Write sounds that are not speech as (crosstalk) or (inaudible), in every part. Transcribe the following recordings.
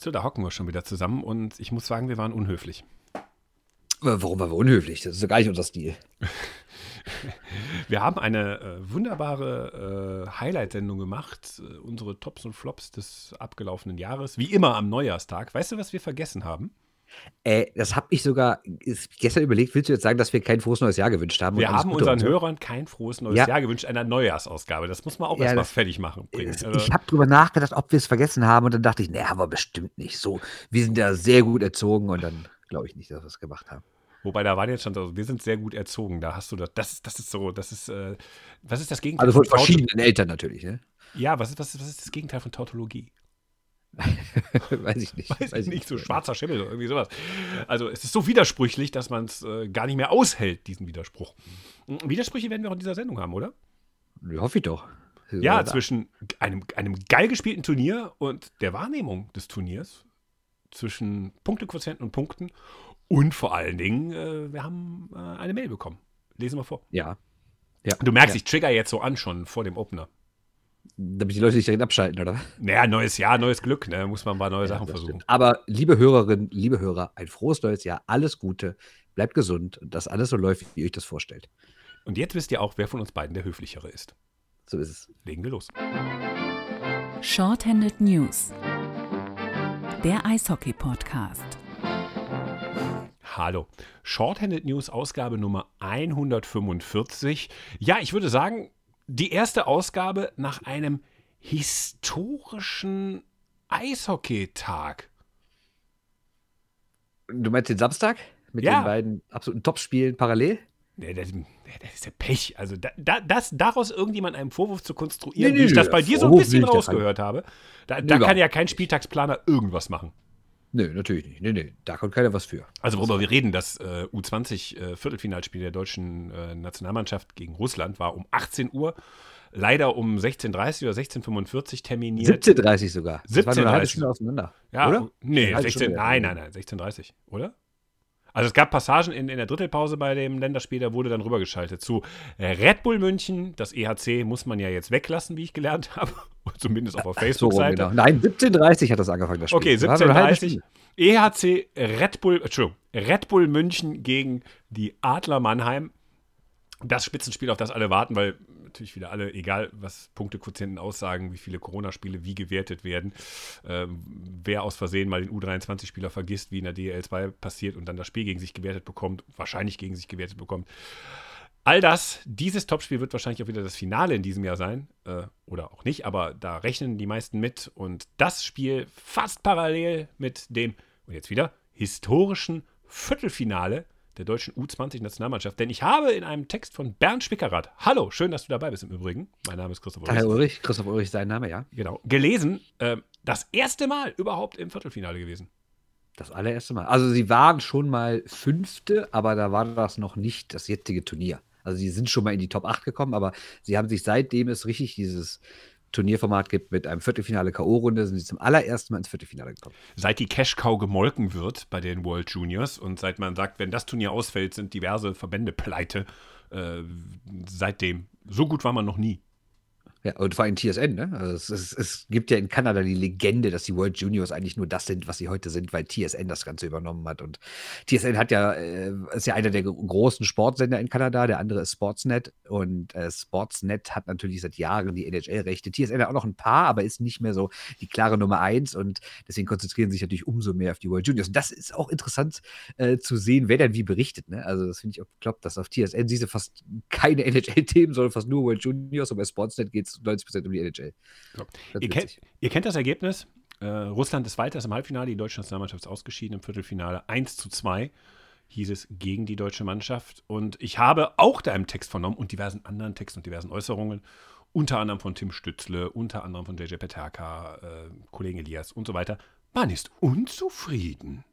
So, da hocken wir schon wieder zusammen und ich muss sagen, wir waren unhöflich. Warum waren wir unhöflich? Das ist ja gar nicht unser Stil. (laughs) Wir haben eine äh, wunderbare äh, Highlight-Sendung gemacht, äh, unsere Tops und Flops des abgelaufenen Jahres, wie immer am Neujahrstag. Weißt du, was wir vergessen haben? Äh, das habe ich sogar gestern überlegt. Willst du jetzt sagen, dass wir kein frohes neues Jahr gewünscht haben? Wir haben unseren so? Hörern kein frohes neues ja. Jahr gewünscht, einer Neujahrsausgabe. Das muss man auch ja, erstmal fertig machen. Ist, also, ich habe drüber nachgedacht, ob wir es vergessen haben und dann dachte ich, nee, aber bestimmt nicht so. Wir sind ja sehr gut erzogen und dann glaube ich nicht, dass wir es gemacht haben. Wobei da waren jetzt schon, also wir sind sehr gut erzogen. Da hast du das, das ist, das ist so, das ist, äh, was ist das Gegenteil? Also von verschiedenen Eltern natürlich, ne? Ja, was ist, was ist, was ist das Gegenteil von Tautologie? (laughs) Weiß ich nicht. Weiß, Weiß ich nicht, so schwarzer Schimmel oder irgendwie sowas. Also es ist so widersprüchlich, dass man es äh, gar nicht mehr aushält, diesen Widerspruch. Hm, Widersprüche werden wir auch in dieser Sendung haben, oder? Ja, hoffe ich doch. Ja, ja zwischen einem, einem geil gespielten Turnier und der Wahrnehmung des Turniers. Zwischen Punktequotienten und Punkten. Und vor allen Dingen, äh, wir haben äh, eine Mail bekommen. Lesen wir vor. Ja. ja. Du merkst, ja. ich trigger jetzt so an schon vor dem Opener. Damit die Leute sich direkt abschalten, oder? Naja, neues Jahr, neues Glück, ne? Muss man mal neue ja, Sachen versuchen. Stimmt. Aber liebe Hörerinnen, liebe Hörer, ein frohes neues Jahr, alles Gute, bleibt gesund und dass alles so läuft, wie ihr euch das vorstellt. Und jetzt wisst ihr auch, wer von uns beiden der höflichere ist. So ist es. Legen wir los. Shorthanded News. Der Eishockey-Podcast. Hallo. Shorthanded News Ausgabe Nummer 145. Ja, ich würde sagen, die erste Ausgabe nach einem historischen Eishockeytag. Du meinst den Samstag? Mit ja. den beiden absoluten Topspielen parallel? Nee, das, das ist ja Pech. Also, da, da, das, daraus irgendjemand einen Vorwurf zu konstruieren, nee, wie ich das bei dir so ein bisschen rausgehört habe, da, da kann ja kein Spieltagsplaner irgendwas machen. Nö, natürlich nicht. Nee, nee, da kommt keiner was für. Also worüber wir reden, das äh, U20-Viertelfinalspiel äh, der deutschen äh, Nationalmannschaft gegen Russland war um 18 Uhr, leider um 16.30 oder 16.45 terminiert. 17.30 sogar. 17.30 war nur eine halbe Stunde auseinander, ja, oder? Nee, 16, nein, nein, nein, 16.30, oder? Also es gab Passagen in, in der Drittelpause bei dem Länderspiel, da wurde dann rübergeschaltet zu Red Bull München. Das EHC muss man ja jetzt weglassen, wie ich gelernt (laughs) habe. Zumindest auf der Facebook-Seite. So, genau. Nein, 17.30 hat das angefangen, das Spiel. Okay, 17.30 EHC Red Bull, Entschuldigung, Red Bull München gegen die Adler Mannheim. Das Spitzenspiel, auf das alle warten, weil natürlich wieder alle, egal was Punktequotienten aussagen, wie viele Corona-Spiele wie gewertet werden, äh, wer aus Versehen mal den U23-Spieler vergisst, wie in der DL2 passiert und dann das Spiel gegen sich gewertet bekommt, wahrscheinlich gegen sich gewertet bekommt. All das, dieses Topspiel wird wahrscheinlich auch wieder das Finale in diesem Jahr sein. Äh, oder auch nicht, aber da rechnen die meisten mit. Und das Spiel fast parallel mit dem, und jetzt wieder, historischen Viertelfinale der deutschen U20-Nationalmannschaft. Denn ich habe in einem Text von Bernd Spickerath, hallo, schön, dass du dabei bist im Übrigen. Mein Name ist Christoph Ulrich. Herr Ulrich, Christoph Ulrich, sein Name, ja. Genau. Gelesen, äh, das erste Mal überhaupt im Viertelfinale gewesen. Das allererste Mal. Also sie waren schon mal Fünfte, aber da war das noch nicht das jetzige Turnier. Also sie sind schon mal in die Top 8 gekommen, aber sie haben sich seitdem es richtig dieses Turnierformat gibt mit einem Viertelfinale K.O.-Runde, sind sie zum allerersten Mal ins Viertelfinale gekommen. Seit die Cash-Cow gemolken wird bei den World Juniors und seit man sagt, wenn das Turnier ausfällt, sind diverse Verbände pleite, äh, seitdem. So gut war man noch nie. Ja, und vor allem TSN, ne? Also es, es, es, gibt ja in Kanada die Legende, dass die World Juniors eigentlich nur das sind, was sie heute sind, weil TSN das Ganze übernommen hat. Und TSN hat ja, äh, ist ja einer der großen Sportsender in Kanada, der andere ist Sportsnet. Und äh, Sportsnet hat natürlich seit Jahren die NHL-Rechte. TSN hat auch noch ein paar, aber ist nicht mehr so die klare Nummer eins. Und deswegen konzentrieren sich natürlich umso mehr auf die World Juniors. Und das ist auch interessant äh, zu sehen, wer dann wie berichtet. Ne? Also, das finde ich auch bekloppt, dass auf TSN siehst fast keine NHL-Themen, sondern fast nur World Juniors. Und bei Sportsnet geht es 90 Prozent um die NHL. So. Ihr, kennt, ihr, kennt, das Ergebnis. Äh, Russland ist weiter im Halbfinale, die deutsche Nationalmannschaft ist ausgeschieden im Viertelfinale 1 zu 2 hieß es gegen die deutsche Mannschaft. Und ich habe auch da im Text vernommen und diversen anderen Texten und diversen Äußerungen, unter anderem von Tim Stützle, unter anderem von JJ Peterka, äh, Kollegen Elias und so weiter. Man ist unzufrieden.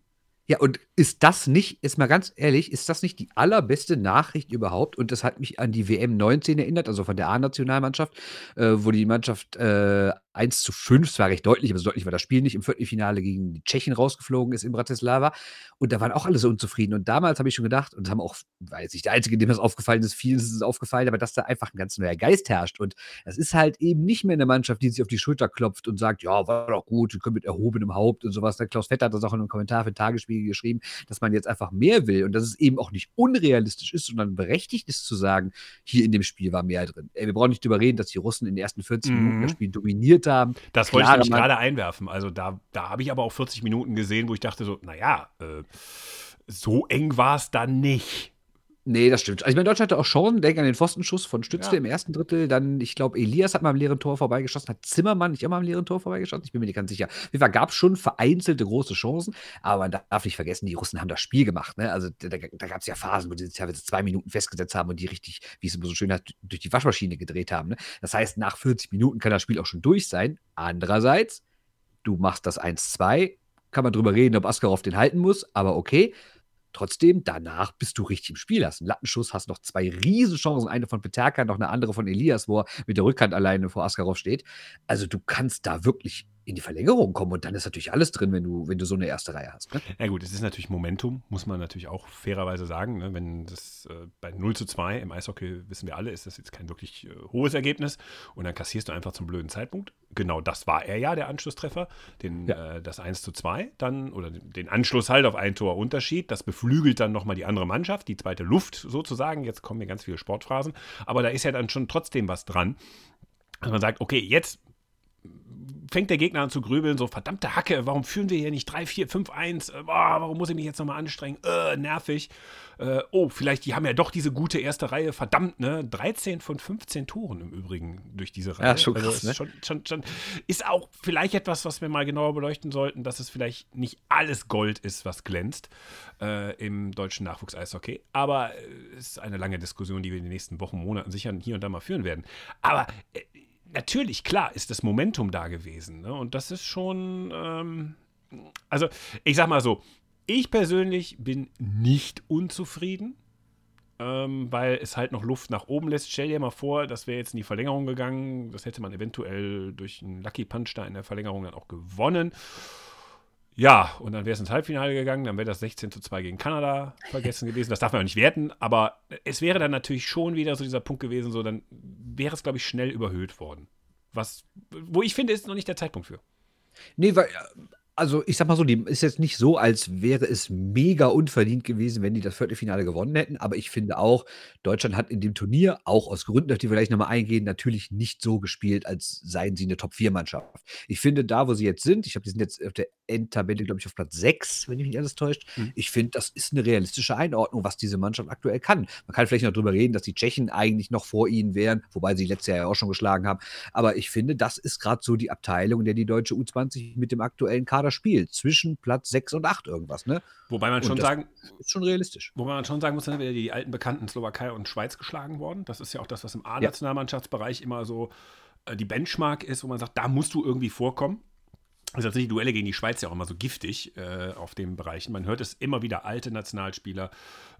Ja, und ist das nicht, ist mal ganz ehrlich, ist das nicht die allerbeste Nachricht überhaupt? Und das hat mich an die WM 19 erinnert, also von der A-Nationalmannschaft, äh, wo die Mannschaft äh, 1 zu 5, zwar recht deutlich, aber so deutlich war das Spiel nicht, im Viertelfinale gegen die Tschechen rausgeflogen ist in Bratislava. Und da waren auch alle so unzufrieden. Und damals habe ich schon gedacht, und haben auch, weil jetzt nicht der Einzige, dem das aufgefallen ist, vielen ist es aufgefallen, aber dass da einfach ein ganz neuer Geist herrscht. Und das ist halt eben nicht mehr eine Mannschaft, die sich auf die Schulter klopft und sagt, ja, war doch gut, wir können mit erhobenem Haupt und sowas. Der Klaus Vetter hat das auch in einem Kommentar für Tagesspiegel geschrieben, dass man jetzt einfach mehr will und dass es eben auch nicht unrealistisch ist, sondern berechtigt ist zu sagen, hier in dem Spiel war mehr drin. Ey, wir brauchen nicht darüber reden, dass die Russen in den ersten 40 mhm. Minuten das Spiel dominiert haben. Das wollte ich nämlich gerade einwerfen. Also da, da habe ich aber auch 40 Minuten gesehen, wo ich dachte so, naja, äh, so eng war es dann nicht. Nee, das stimmt. Also, ich meine, Deutschland hatte auch Chancen. Denk an den Pfostenschuss von Stützle ja. im ersten Drittel. Dann, ich glaube, Elias hat mal am leeren Tor vorbeigeschossen. Hat Zimmermann nicht immer am leeren Tor vorbeigeschossen? Ich bin mir nicht ganz sicher. Auf jeden Fall gab es schon vereinzelte große Chancen. Aber man darf nicht vergessen, die Russen haben das Spiel gemacht. Ne? Also, da, da gab es ja Phasen, wo sie sich teilweise zwei Minuten festgesetzt haben und die richtig, wie es immer so schön heißt, durch die Waschmaschine gedreht haben. Ne? Das heißt, nach 40 Minuten kann das Spiel auch schon durch sein. Andererseits, du machst das 1-2. Kann man drüber reden, ob Askarov den halten muss, aber okay. Trotzdem, danach bist du richtig im Spiel. Hast einen Lattenschuss, hast noch zwei Riesenchancen. Eine von Peterka, noch eine andere von Elias, wo er mit der Rückhand alleine vor Askarov steht. Also du kannst da wirklich in die Verlängerung kommen und dann ist natürlich alles drin, wenn du, wenn du so eine erste Reihe hast. Ne? Ja gut, es ist natürlich Momentum, muss man natürlich auch fairerweise sagen. Ne? Wenn das äh, bei 0 zu 2 im Eishockey, wissen wir alle, ist das jetzt kein wirklich äh, hohes Ergebnis und dann kassierst du einfach zum blöden Zeitpunkt. Genau das war er ja, der Anschlusstreffer, den, ja. äh, das 1 zu 2 dann oder den Anschluss halt auf ein Tor Unterschied. Das beflügelt dann nochmal die andere Mannschaft, die zweite Luft sozusagen. Jetzt kommen mir ganz viele Sportphrasen, aber da ist ja dann schon trotzdem was dran. Dass man sagt, okay, jetzt fängt der Gegner an zu grübeln, so verdammte Hacke, warum führen wir hier nicht 3, 4, 5, 1? Äh, warum muss ich mich jetzt nochmal anstrengen? Äh, nervig. Äh, oh, vielleicht, die haben ja doch diese gute erste Reihe, verdammt, ne? 13 von 15 Toren im Übrigen durch diese Reihe. Ja, schon also krass, also ist, ne? schon, schon, schon, ist auch vielleicht etwas, was wir mal genauer beleuchten sollten, dass es vielleicht nicht alles Gold ist, was glänzt äh, im deutschen Nachwuchs-Eishockey. Aber es äh, ist eine lange Diskussion, die wir in den nächsten Wochen, Monaten sicher hier und da mal führen werden. Aber äh, natürlich, klar, ist das Momentum da gewesen. Ne? Und das ist schon, ähm, also ich sag mal so, ich persönlich bin nicht unzufrieden, ähm, weil es halt noch Luft nach oben lässt. Stell dir mal vor, das wäre jetzt in die Verlängerung gegangen. Das hätte man eventuell durch einen Lucky Punch da in der Verlängerung dann auch gewonnen. Ja, und dann wäre es ins Halbfinale gegangen, dann wäre das 16 zu 2 gegen Kanada vergessen gewesen. Das darf man ja nicht werten, aber es wäre dann natürlich schon wieder so dieser Punkt gewesen, so dann wäre es, glaube ich, schnell überhöht worden. Was, wo ich finde, ist noch nicht der Zeitpunkt für. Nee, weil also ich sag mal so, die ist jetzt nicht so, als wäre es mega unverdient gewesen, wenn die das Viertelfinale gewonnen hätten. Aber ich finde auch, Deutschland hat in dem Turnier, auch aus Gründen, auf die wir gleich nochmal eingehen, natürlich nicht so gespielt, als seien sie eine Top-4-Mannschaft. Ich finde, da, wo sie jetzt sind, ich glaube, die sind jetzt auf der Endtabelle, glaube ich, auf Platz 6, wenn mich nicht alles täuscht. Mhm. Ich finde, das ist eine realistische Einordnung, was diese Mannschaft aktuell kann. Man kann vielleicht noch drüber reden, dass die Tschechen eigentlich noch vor ihnen wären, wobei sie letztes Jahr ja auch schon geschlagen haben. Aber ich finde, das ist gerade so die Abteilung, in der die deutsche U20 mit dem aktuellen Kader spielt, zwischen Platz 6 und 8 irgendwas. Ne? Wobei man schon sagen, ist schon realistisch. Wobei man schon sagen muss, dann wäre die alten Bekannten Slowakei und Schweiz geschlagen worden. Das ist ja auch das, was im A-Nationalmannschaftsbereich immer so äh, die Benchmark ist, wo man sagt, da musst du irgendwie vorkommen ist tatsächlich Duelle gegen die Schweiz ja auch immer so giftig äh, auf den Bereichen. Man hört es immer wieder, alte Nationalspieler,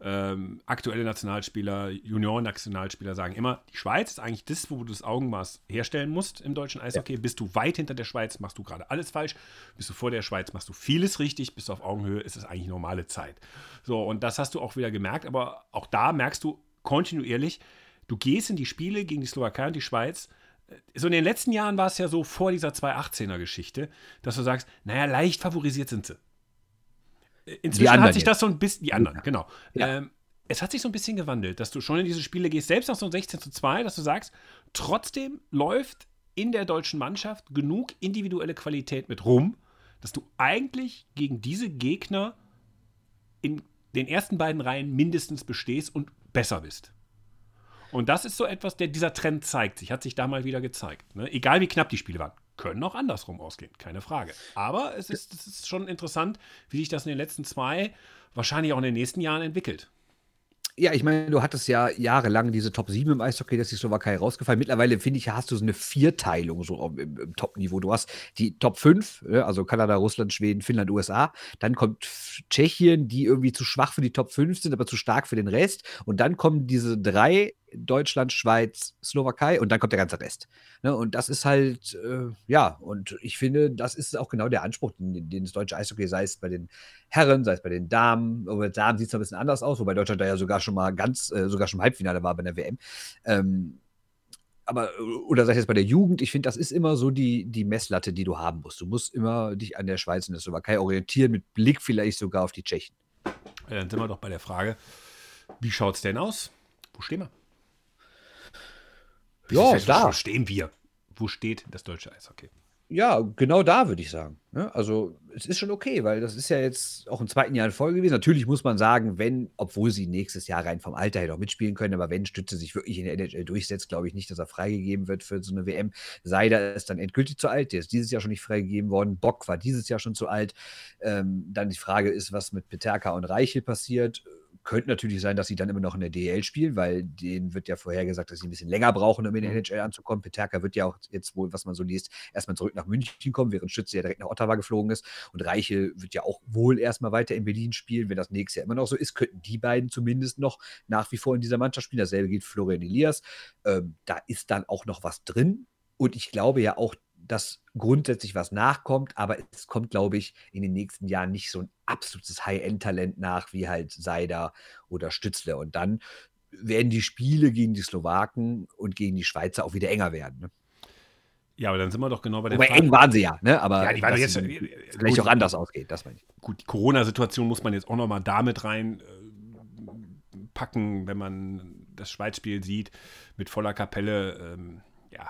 ähm, aktuelle Nationalspieler, Junior-Nationalspieler sagen immer, die Schweiz ist eigentlich das, wo du das Augenmaß herstellen musst im deutschen Eishockey. Ja. Bist du weit hinter der Schweiz, machst du gerade alles falsch. Bist du vor der Schweiz, machst du vieles richtig. Bist du auf Augenhöhe, ist es eigentlich normale Zeit. So, und das hast du auch wieder gemerkt, aber auch da merkst du kontinuierlich, du gehst in die Spiele gegen die Slowakei und die Schweiz so in den letzten Jahren war es ja so vor dieser 218er-Geschichte, dass du sagst, naja, leicht favorisiert sind sie. Inzwischen hat sich das so ein bisschen, die anderen, genau. Ja. Ähm, es hat sich so ein bisschen gewandelt, dass du schon in diese Spiele gehst, selbst nach so 16 zu 2, dass du sagst, trotzdem läuft in der deutschen Mannschaft genug individuelle Qualität mit rum, dass du eigentlich gegen diese Gegner in den ersten beiden Reihen mindestens bestehst und besser bist. Und das ist so etwas, der dieser Trend zeigt sich, hat sich da mal wieder gezeigt. Ne? Egal wie knapp die Spiele waren. Können auch andersrum ausgehen, keine Frage. Aber es ist, es ist schon interessant, wie sich das in den letzten zwei, wahrscheinlich auch in den nächsten Jahren entwickelt. Ja, ich meine, du hattest ja jahrelang diese Top 7 im Eishockey, dass die Slowakei rausgefallen. Mittlerweile, finde ich, hast du so eine Vierteilung so im, im Top-Niveau. Du hast die Top 5, ne, also Kanada, Russland, Schweden, Finnland, USA. Dann kommt Tschechien, die irgendwie zu schwach für die Top 5 sind, aber zu stark für den Rest. Und dann kommen diese drei Deutschland, Schweiz, Slowakei und dann kommt der ganze Rest. Ne? Und das ist halt, äh, ja, und ich finde, das ist auch genau der Anspruch, den, den das deutsche Eishockey, sei es bei den Herren, sei es bei den Damen, aber bei Damen sieht es ein bisschen anders aus, wobei Deutschland da ja sogar schon mal ganz, äh, sogar schon im Halbfinale war bei der WM. Ähm, aber, oder sei es jetzt bei der Jugend, ich finde, das ist immer so die, die Messlatte, die du haben musst. Du musst immer dich an der Schweiz und der Slowakei orientieren, mit Blick vielleicht sogar auf die Tschechen. Ja, dann sind wir doch bei der Frage, wie schaut es denn aus? Wo stehen wir? Ja, da. Wo stehen wir? Wo steht das deutsche Eishockey? Ja, genau da würde ich sagen. Ne? Also, es ist schon okay, weil das ist ja jetzt auch im zweiten Jahr in Folge gewesen. Natürlich muss man sagen, wenn, obwohl sie nächstes Jahr rein vom Alter her noch mitspielen können, aber wenn Stütze sich wirklich in der NHL durchsetzt, glaube ich nicht, dass er freigegeben wird für so eine WM. Seider ist dann endgültig zu alt. Der ist dieses Jahr schon nicht freigegeben worden. Bock war dieses Jahr schon zu alt. Ähm, dann die Frage ist, was mit Peterka und Reichel passiert könnte natürlich sein, dass sie dann immer noch in der DL spielen, weil denen wird ja vorher gesagt, dass sie ein bisschen länger brauchen, um in den mhm. NHL anzukommen. Peterka wird ja auch jetzt wohl, was man so liest, erstmal zurück nach München kommen, während Schütze ja direkt nach Ottawa geflogen ist. Und Reichel wird ja auch wohl erstmal weiter in Berlin spielen. Wenn das nächstes Jahr immer noch so ist, könnten die beiden zumindest noch nach wie vor in dieser Mannschaft spielen. Dasselbe gilt Florian Elias. Ähm, da ist dann auch noch was drin. Und ich glaube ja auch, dass grundsätzlich was nachkommt, aber es kommt, glaube ich, in den nächsten Jahren nicht so ein absolutes High-End-Talent nach wie halt Seider oder Stützle. Und dann werden die Spiele gegen die Slowaken und gegen die Schweizer auch wieder enger werden. Ne? Ja, aber dann sind wir doch genau bei der Wobei Frage. eng waren sie ja, ne? Aber ja, die waren jetzt vielleicht gut, auch anders ausgeht, das meine ich. Gut, die Corona-Situation muss man jetzt auch nochmal damit rein äh, wenn man das Schweizspiel sieht mit voller Kapelle. Ähm, ja,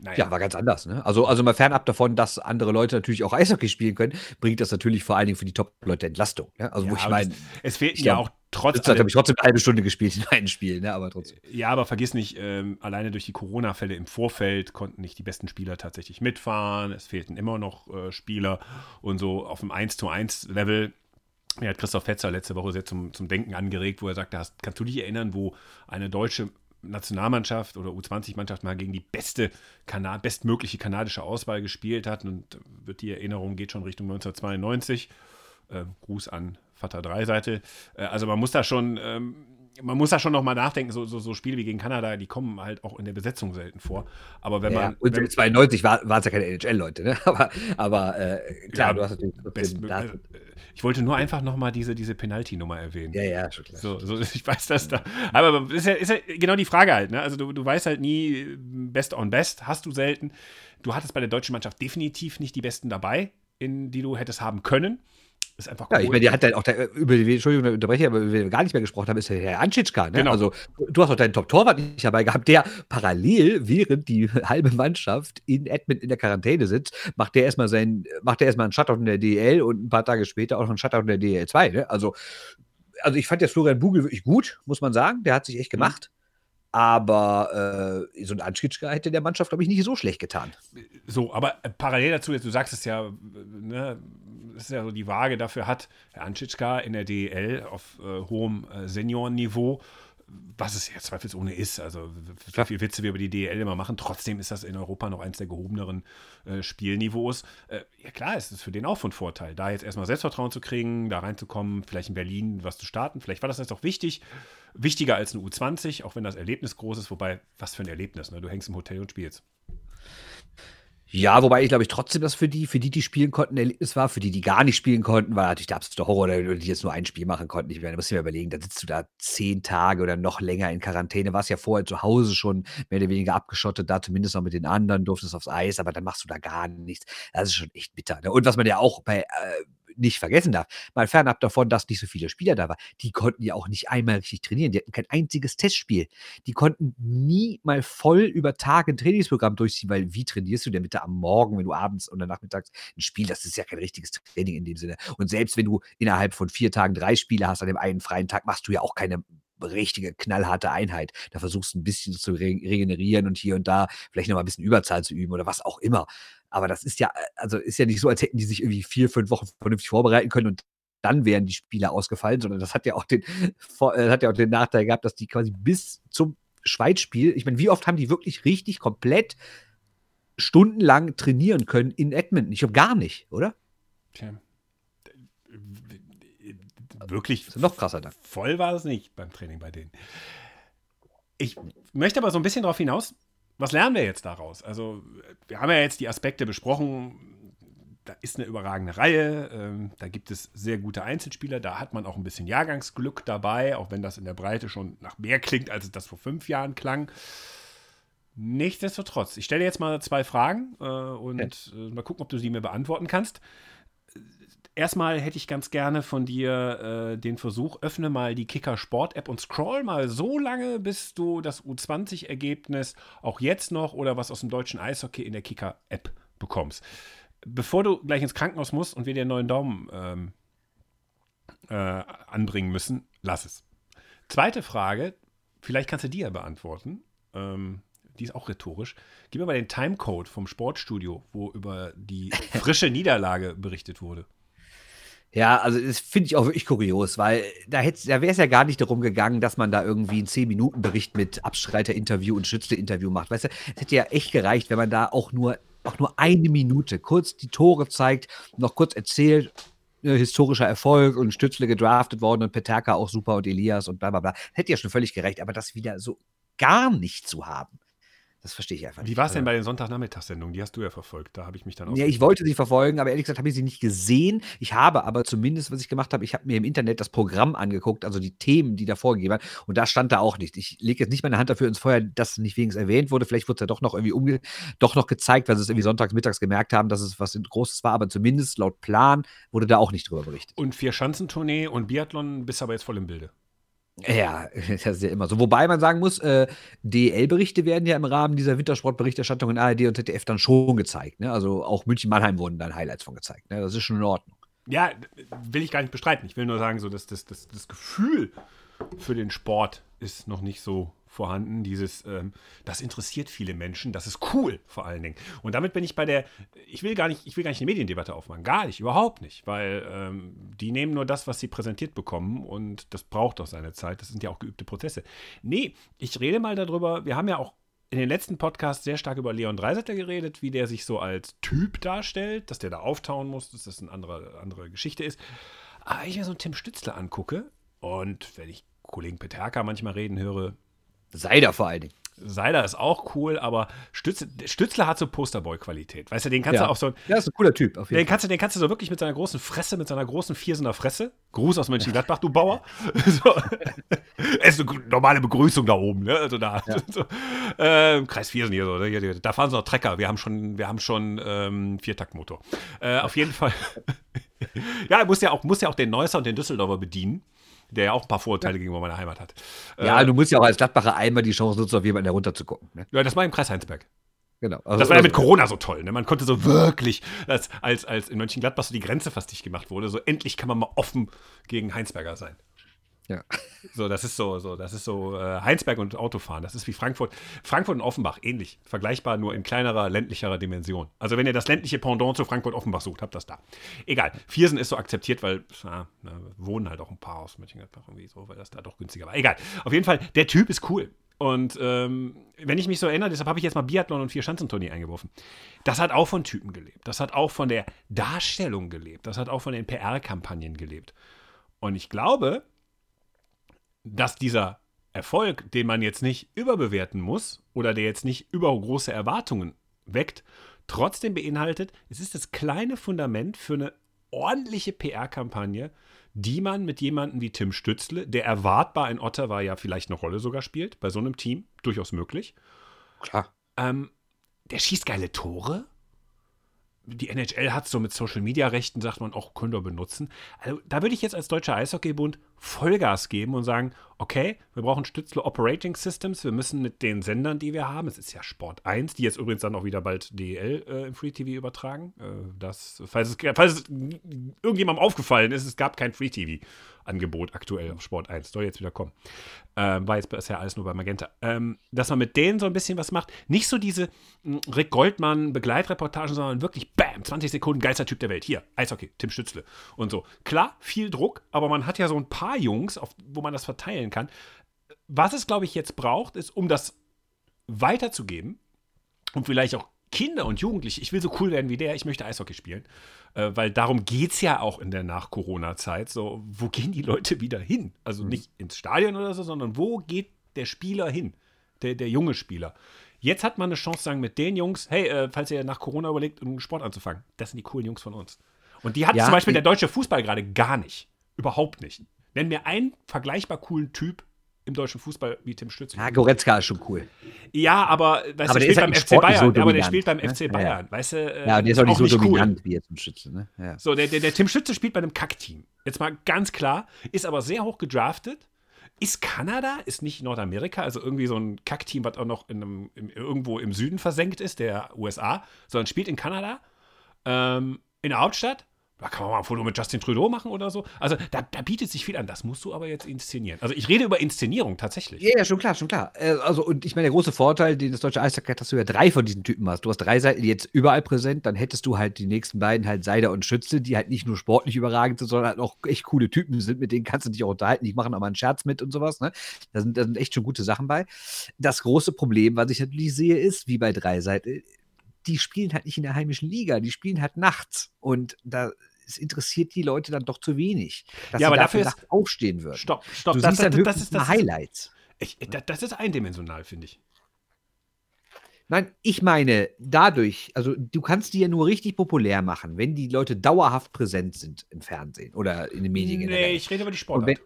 naja. Ja, war ganz anders. Ne? Also, also mal fernab davon, dass andere Leute natürlich auch Eishockey spielen können, bringt das natürlich vor allen Dingen für die Top-Leute Entlastung. Ne? Also, ja, wo ich meine. Es fehlt ja auch trotz. Jetzt habe ich trotzdem eine halbe Stunde gespielt in einem Spiel, ne? aber trotzdem. Ja, aber vergiss nicht, ähm, alleine durch die Corona-Fälle im Vorfeld konnten nicht die besten Spieler tatsächlich mitfahren. Es fehlten immer noch äh, Spieler und so auf dem 1 zu 1 Level. Mir hat Christoph Fetzer letzte Woche sehr zum, zum Denken angeregt, wo er sagte: hast, Kannst du dich erinnern, wo eine deutsche Nationalmannschaft oder U20-Mannschaft mal gegen die beste Kana bestmögliche kanadische Auswahl gespielt hat. Und wird die Erinnerung geht schon Richtung 1992. Äh, Gruß an Vater Dreiseite. Äh, also man muss da schon, ähm, man muss da schon noch mal nachdenken. So, so, so, Spiele wie gegen Kanada, die kommen halt auch in der Besetzung selten vor. Aber wenn ja, man und wenn, 92 war es ja keine NHL-Leute, ne? (laughs) Aber, aber äh, klar, ja, du hast natürlich best, äh, ich wollte nur einfach nochmal diese, diese Penalty-Nummer erwähnen. Ja, ja, schon klar. So, so, (laughs) ich weiß das da. Aber ist ja, ist ja genau die Frage halt. Ne? Also du, du weißt halt nie, Best on Best hast du selten. Du hattest bei der deutschen Mannschaft definitiv nicht die Besten dabei, in die du hättest haben können. Ist einfach cool. Ja, ich meine, der hat dann auch, der, über die, Entschuldigung, unterbreche, aber über wir gar nicht mehr gesprochen haben, ist der Herr Anschitschka. Ne? Genau. Also, du hast auch deinen Top-Torwart nicht dabei gehabt, der parallel, während die (laughs) halbe Mannschaft in Edmund in der Quarantäne sitzt, macht der erstmal seinen, macht der erstmal einen Shutout in der DL und ein paar Tage später auch noch einen Shutout in der DL2. Ne? Also, also ich fand der Florian Bugel wirklich gut, muss man sagen. Der hat sich echt mhm. gemacht. Aber äh, so ein Anschitschka hätte der Mannschaft, glaube ich, nicht so schlecht getan. So, aber parallel dazu, du sagst es ja, ne, das ist ja so die Waage dafür hat, Herr Anschitschka in der DEL auf äh, hohem äh, Seniorenniveau was es ja zweifelsohne ist. Also, so viel Witze wir über die DL immer machen, trotzdem ist das in Europa noch eins der gehobeneren äh, Spielniveaus. Äh, ja, klar, ist es für den auch von Vorteil, da jetzt erstmal Selbstvertrauen zu kriegen, da reinzukommen, vielleicht in Berlin was zu starten. Vielleicht war das jetzt auch wichtig, wichtiger als eine U20, auch wenn das Erlebnis groß ist. Wobei, was für ein Erlebnis, ne? Du hängst im Hotel und spielst. Ja, wobei ich glaube ich trotzdem, dass für die, für die, die spielen konnten, ein Erlebnis war. Für die, die gar nicht spielen konnten, war natürlich der absolute Horror, oder die jetzt nur ein Spiel machen konnten. Ich meine, da musst du dir überlegen, da sitzt du da zehn Tage oder noch länger in Quarantäne, warst ja vorher zu Hause schon mehr oder weniger abgeschottet, da zumindest noch mit den anderen, durftest aufs Eis, aber dann machst du da gar nichts. Das ist schon echt bitter. Ne? Und was man ja auch bei, äh, nicht vergessen darf, mal fernab davon, dass nicht so viele Spieler da waren, die konnten ja auch nicht einmal richtig trainieren. Die hatten kein einziges Testspiel. Die konnten nie mal voll über Tage ein Trainingsprogramm durchziehen, weil wie trainierst du denn bitte am Morgen, wenn du abends oder nachmittags ein Spiel, das ist ja kein richtiges Training in dem Sinne. Und selbst wenn du innerhalb von vier Tagen drei Spiele hast an dem einen freien Tag, machst du ja auch keine richtige knallharte Einheit. Da versuchst du ein bisschen zu regenerieren und hier und da vielleicht noch mal ein bisschen Überzahl zu üben oder was auch immer. Aber das ist ja, äh, also ist ja nicht so, als hätten die sich irgendwie vier, fünf Wochen vernünftig vorbereiten können und dann wären die Spieler ausgefallen, sondern das hat ja auch den, (laughs) äh, hat ja auch den Nachteil gehabt, dass die quasi bis zum Schweizspiel, ich meine, wie oft haben die wirklich richtig komplett stundenlang trainieren können in Edmonton? Ich glaube gar nicht, oder? Tja. Wirklich noch krasser dann. Voll war es nicht beim Training bei denen. Ich möchte aber so ein bisschen darauf hinaus, was lernen wir jetzt daraus? Also, wir haben ja jetzt die Aspekte besprochen, da ist eine überragende Reihe, ähm, da gibt es sehr gute Einzelspieler, da hat man auch ein bisschen Jahrgangsglück dabei, auch wenn das in der Breite schon nach mehr klingt, als es das vor fünf Jahren klang. Nichtsdestotrotz, ich stelle jetzt mal zwei Fragen äh, und ja. äh, mal gucken, ob du sie mir beantworten kannst. Erstmal hätte ich ganz gerne von dir äh, den Versuch, öffne mal die Kicker Sport App und scroll mal so lange, bis du das U20-Ergebnis auch jetzt noch oder was aus dem deutschen Eishockey in der Kicker App bekommst bevor du gleich ins Krankenhaus musst und wir dir einen neuen Daumen ähm, äh, anbringen müssen, lass es. Zweite Frage, vielleicht kannst du die ja beantworten. Ähm, die ist auch rhetorisch. Gib mir mal den Timecode vom Sportstudio, wo über die frische (laughs) Niederlage berichtet wurde. Ja, also das finde ich auch wirklich kurios, weil da, da wäre es ja gar nicht darum gegangen, dass man da irgendwie einen 10-Minuten-Bericht mit Abstreiter-Interview und Schützle-Interview macht. Weißt du, es hätte ja echt gereicht, wenn man da auch nur auch nur eine Minute kurz die Tore zeigt, noch kurz erzählt, äh, historischer Erfolg und Stützle gedraftet worden und Peterka auch super und Elias und bla bla bla. Hätte ja schon völlig gerecht, aber das wieder so gar nicht zu haben. Das verstehe ich einfach nicht. Wie war es denn also bei den Sonntagnachmittagssendungen? Die hast du ja verfolgt. Da habe ich mich dann auch. Ja, ich wollte sie verfolgen, aber ehrlich gesagt habe ich sie nicht gesehen. Ich habe aber zumindest, was ich gemacht habe, ich habe mir im Internet das Programm angeguckt, also die Themen, die da vorgegeben waren. Und da stand da auch nicht. Ich lege jetzt nicht meine Hand dafür ins Feuer, dass nicht wenigstens erwähnt wurde. Vielleicht wurde es ja doch noch irgendwie umge doch noch gezeigt, weil sie es irgendwie sonntags mittags gemerkt haben, dass es was Großes war. Aber zumindest laut Plan wurde da auch nicht drüber berichtet. Und Vier-Schanzentournee und Biathlon bist aber jetzt voll im Bilde. Ja, (laughs) das ist ja immer so. Wobei man sagen muss, äh, DL-Berichte werden ja im Rahmen dieser Wintersportberichterstattung in ARD und ZDF dann schon gezeigt. Ne? Also auch München-Mannheim wurden dann Highlights von gezeigt. Ne? Das ist schon in Ordnung. Ja, will ich gar nicht bestreiten. Ich will nur sagen, so dass das, das, das Gefühl für den Sport ist noch nicht so vorhanden. Dieses, ähm, das interessiert viele Menschen, das ist cool vor allen Dingen. Und damit bin ich bei der, ich will gar nicht, ich will gar nicht eine Mediendebatte aufmachen. Gar nicht, überhaupt nicht. Weil ähm, die nehmen nur das, was sie präsentiert bekommen und das braucht doch seine Zeit. Das sind ja auch geübte Prozesse. Nee, ich rede mal darüber, wir haben ja auch in den letzten Podcasts sehr stark über Leon Dreisetter geredet, wie der sich so als Typ darstellt, dass der da auftauen muss, dass das eine andere, andere Geschichte ist. Aber wenn ich mir so einen Tim Stützler angucke und wenn ich Kollegen Peterka manchmal reden höre, Seider vor allen Dingen. Seider ist auch cool, aber Stütz, Stützler hat so Posterboy-Qualität. Weißt du, den kannst ja. du auch so. Ja, ist ein cooler Typ. Auf jeden den, Fall. Kannst du, den kannst du so wirklich mit seiner großen Fresse, mit seiner großen Viersener Fresse. Gruß aus Mönchengladbach, du Bauer. (laughs) so. (laughs) Es ist eine normale Begrüßung da oben, ne? Also da. Ja. (laughs) So. Ähm, Kreis Viersen hier so. Ne? Da fahren sie noch Trecker. Wir haben schon, wir haben schon ähm, Viertaktmotor. Äh, auf jeden Fall. ja, er muss ja, auch, muss ja auch den Neusser und den Düsseldorfer bedienen der ja auch ein paar Vorurteile gegenüber meiner Heimat hat. Ja, äh, du musst ja auch als Gladbacher einmal die Chance nutzen, auf jemanden herunter zu gucken. Ne? Ja, das war im Kreis Heinsberg. Genau. Also, das war ja mit Corona so toll. Ne? Man konnte so wirklich, als, als, als in Mönchengladbach so die Grenze fast dicht gemacht wurde, so endlich kann man mal offen gegen Heinsberger sein. Ja. So, das ist so, so, das ist so äh, Heinsberg und Autofahren. Das ist wie Frankfurt. Frankfurt und Offenbach, ähnlich. Vergleichbar, nur in kleinerer, ländlicherer Dimension. Also, wenn ihr das ländliche Pendant zu Frankfurt-Offenbach sucht, habt das da. Egal. Viersen ist so akzeptiert, weil na, na, wohnen halt auch ein paar aus Mönchengladbach irgendwie so, weil das da doch günstiger war. Egal. Auf jeden Fall, der Typ ist cool. Und ähm, wenn ich mich so erinnere, deshalb habe ich jetzt mal Biathlon und Vier-Schanzentournee eingeworfen. Das hat auch von Typen gelebt. Das hat auch von der Darstellung gelebt. Das hat auch von den PR-Kampagnen gelebt. Und ich glaube, dass dieser Erfolg, den man jetzt nicht überbewerten muss oder der jetzt nicht über große Erwartungen weckt, trotzdem beinhaltet, es ist das kleine Fundament für eine ordentliche PR-Kampagne, die man mit jemandem wie Tim Stützle, der erwartbar in Ottawa ja vielleicht eine Rolle sogar spielt, bei so einem Team, durchaus möglich. Klar. Ähm, der schießt geile Tore die NHL hat so mit Social Media Rechten, sagt man, auch können wir benutzen. Also da würde ich jetzt als Deutscher Eishockeybund Vollgas geben und sagen, okay, wir brauchen Stützle Operating Systems, wir müssen mit den Sendern, die wir haben, es ist ja Sport 1, die jetzt übrigens dann auch wieder bald DEL äh, im Free TV übertragen. Äh, das, falls es, falls es irgendjemandem aufgefallen ist, es gab kein Free TV Star-Angebot aktuell auf Sport 1. Soll jetzt wieder kommen. Ähm, war jetzt bisher alles nur bei Magenta. Ähm, dass man mit denen so ein bisschen was macht. Nicht so diese hm, Rick Goldmann Begleitreportagen, sondern wirklich, bam, 20 Sekunden, geilster Typ der Welt. Hier, Eishockey, Tim Stützle und so. Klar, viel Druck, aber man hat ja so ein paar Jungs, auf, wo man das verteilen kann. Was es, glaube ich, jetzt braucht, ist, um das weiterzugeben und vielleicht auch Kinder und Jugendliche, ich will so cool werden wie der, ich möchte Eishockey spielen. Äh, weil darum geht es ja auch in der Nach-Corona-Zeit. So, wo gehen die Leute wieder hin? Also mhm. nicht ins Stadion oder so, sondern wo geht der Spieler hin? Der, der junge Spieler. Jetzt hat man eine Chance, sagen mit den Jungs, hey, äh, falls ihr nach Corona überlegt, einen Sport anzufangen, das sind die coolen Jungs von uns. Und die hat ja, zum Beispiel der deutsche Fußball gerade gar nicht. Überhaupt nicht. Nenn mir einen vergleichbar coolen Typ, im deutschen Fußball wie Tim Stützle. Ja, Goretzka ist schon cool. Ja, aber, weißt aber du, der, spielt beim FC Bayern. So aber der spielt beim FC Bayern. Ja. Weißt du, äh, ja, und der ist auch nicht so nicht dominant cool. wie jetzt Tim Stützle. Ne? Ja. So, der, der, der Tim Stützle spielt bei einem Kackteam. Jetzt mal ganz klar, ist aber sehr hoch gedraftet. Ist Kanada, ist nicht Nordamerika, also irgendwie so ein Kackteam, was auch noch in einem, im, irgendwo im Süden versenkt ist, der USA, sondern spielt in Kanada, ähm, in der Hauptstadt da kann man mal ein Foto mit Justin Trudeau machen oder so. Also da, da, bietet sich viel an. Das musst du aber jetzt inszenieren. Also ich rede über Inszenierung tatsächlich. Ja, ja schon klar, schon klar. Äh, also und ich meine, der große Vorteil, den das deutsche Eishockey hat, dass du ja drei von diesen Typen hast. Du hast drei Seiten jetzt überall präsent. Dann hättest du halt die nächsten beiden halt Seider und Schütze, die halt nicht nur sportlich überragend sind, sondern halt auch echt coole Typen sind. Mit denen kannst du dich auch unterhalten. Die machen auch mal einen Scherz mit und sowas. Ne? Da, sind, da sind echt schon gute Sachen bei. Das große Problem, was ich natürlich sehe, ist, wie bei drei Seiten, die spielen halt nicht in der heimischen Liga, die spielen halt nachts. Und da es interessiert die Leute dann doch zu wenig. Dass ja, aber dafür ist, aufstehen würden. Stopp, stopp. Du das, siehst dann das, das ist das Highlights. Ich, das ist eindimensional, finde ich. Nein, ich meine, dadurch, also du kannst die ja nur richtig populär machen, wenn die Leute dauerhaft präsent sind im Fernsehen oder in den Medien. Nee, ich rede über die Sportart.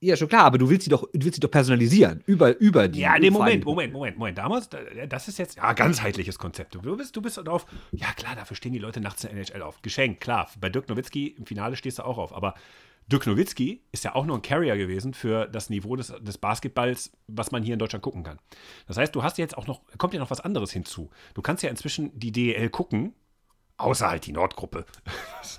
Ja, schon klar, aber du willst sie doch, du willst sie doch personalisieren über, über die. Ja, nee, Moment, Moment, Moment, Moment. Damals, das ist jetzt ja ganzheitliches Konzept. Du bist, du bist drauf. Ja, klar, dafür stehen die Leute nachts in der NHL auf. Geschenk, klar. Bei Dirk Nowitzki im Finale stehst du auch auf. Aber Dirk Nowitzki ist ja auch nur ein Carrier gewesen für das Niveau des, des Basketballs, was man hier in Deutschland gucken kann. Das heißt, du hast jetzt auch noch, kommt ja noch was anderes hinzu. Du kannst ja inzwischen die DEL gucken Außer halt die Nordgruppe.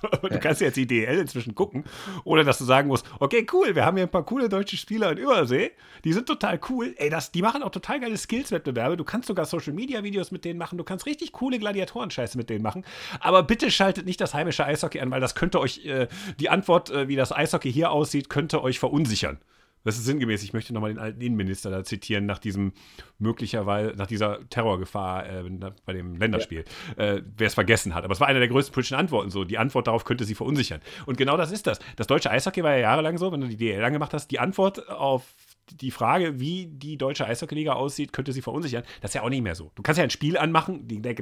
(laughs) du kannst jetzt die DL inzwischen gucken, ohne dass du sagen musst, okay, cool, wir haben hier ein paar coole deutsche Spieler in Übersee. Die sind total cool. Ey, das, die machen auch total geile Skills-Wettbewerbe. Du kannst sogar Social-Media-Videos mit denen machen. Du kannst richtig coole Gladiatoren-Scheiße mit denen machen. Aber bitte schaltet nicht das heimische Eishockey an, weil das könnte euch, äh, die Antwort, äh, wie das Eishockey hier aussieht, könnte euch verunsichern. Das ist sinngemäß. Ich möchte nochmal den alten Innenminister da zitieren, nach diesem möglicherweise, nach dieser Terrorgefahr äh, bei dem Länderspiel. Ja. Äh, Wer es vergessen hat. Aber es war eine der größten politischen Antworten so. Die Antwort darauf könnte sie verunsichern. Und genau das ist das. Das deutsche Eishockey war ja jahrelang so, wenn du die DL angemacht hast, die Antwort auf die Frage, wie die deutsche Eishockeyliga aussieht, könnte sie verunsichern. Das ist ja auch nicht mehr so. Du kannst ja ein Spiel anmachen, die, die,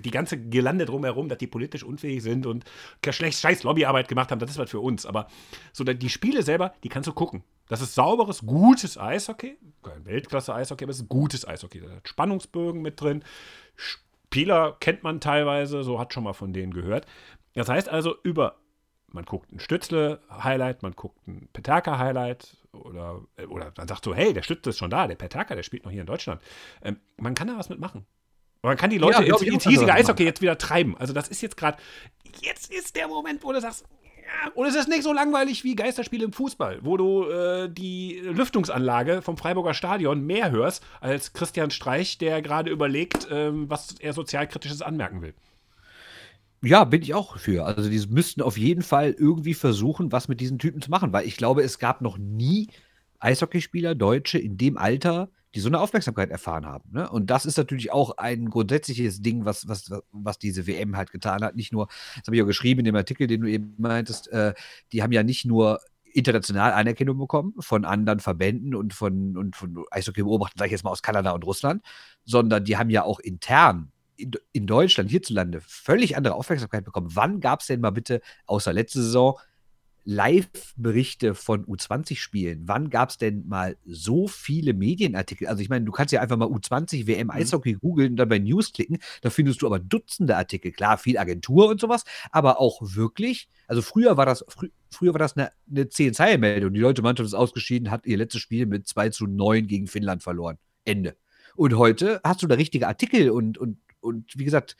die ganze Gelande drumherum, dass die politisch unfähig sind und schlecht scheiß Lobbyarbeit gemacht haben, das ist was für uns. Aber so die Spiele selber, die kannst du gucken. Das ist sauberes, gutes Eishockey. Kein Weltklasse-Eishockey, aber es ist gutes Eishockey. Da hat Spannungsbögen mit drin. Spieler kennt man teilweise, so hat schon mal von denen gehört. Das heißt also, über man guckt ein Stützle-Highlight, man guckt ein Petaka-Highlight oder, oder man sagt so, hey, der Stützle ist schon da, der Petaka, der spielt noch hier in Deutschland. Ähm, man kann da was mitmachen. Man kann die Leute ja, ins, ins hiesige Eishockey jetzt wieder treiben. Also das ist jetzt gerade, jetzt ist der Moment, wo du sagst, und es ist nicht so langweilig wie Geisterspiele im Fußball, wo du äh, die Lüftungsanlage vom Freiburger Stadion mehr hörst als Christian Streich, der gerade überlegt, ähm, was er sozialkritisches anmerken will. Ja, bin ich auch für. Also, die müssten auf jeden Fall irgendwie versuchen, was mit diesen Typen zu machen, weil ich glaube, es gab noch nie Eishockeyspieler, Deutsche in dem Alter, die so eine Aufmerksamkeit erfahren haben. Ne? Und das ist natürlich auch ein grundsätzliches Ding, was, was, was diese WM halt getan hat. Nicht nur, das habe ich auch geschrieben in dem Artikel, den du eben meintest, äh, die haben ja nicht nur international Anerkennung bekommen von anderen Verbänden und von, und von Eishockey-Beobachtern, sage ich jetzt mal aus Kanada und Russland, sondern die haben ja auch intern in, in Deutschland, hierzulande, völlig andere Aufmerksamkeit bekommen. Wann gab es denn mal bitte, außer letzte Saison, Live-Berichte von U20-Spielen. Wann gab es denn mal so viele Medienartikel? Also ich meine, du kannst ja einfach mal U20 WM mhm. Eishockey mhm. googeln und dann bei News klicken. Da findest du aber Dutzende Artikel. Klar, viel Agentur und sowas, aber auch wirklich. Also früher war das, frü früher war das eine, eine 10 meldung Die Leute Mannschaft ist ausgeschieden, hat ihr letztes Spiel mit 2 zu 9 gegen Finnland verloren. Ende. Und heute hast du da richtige Artikel und, und, und wie gesagt,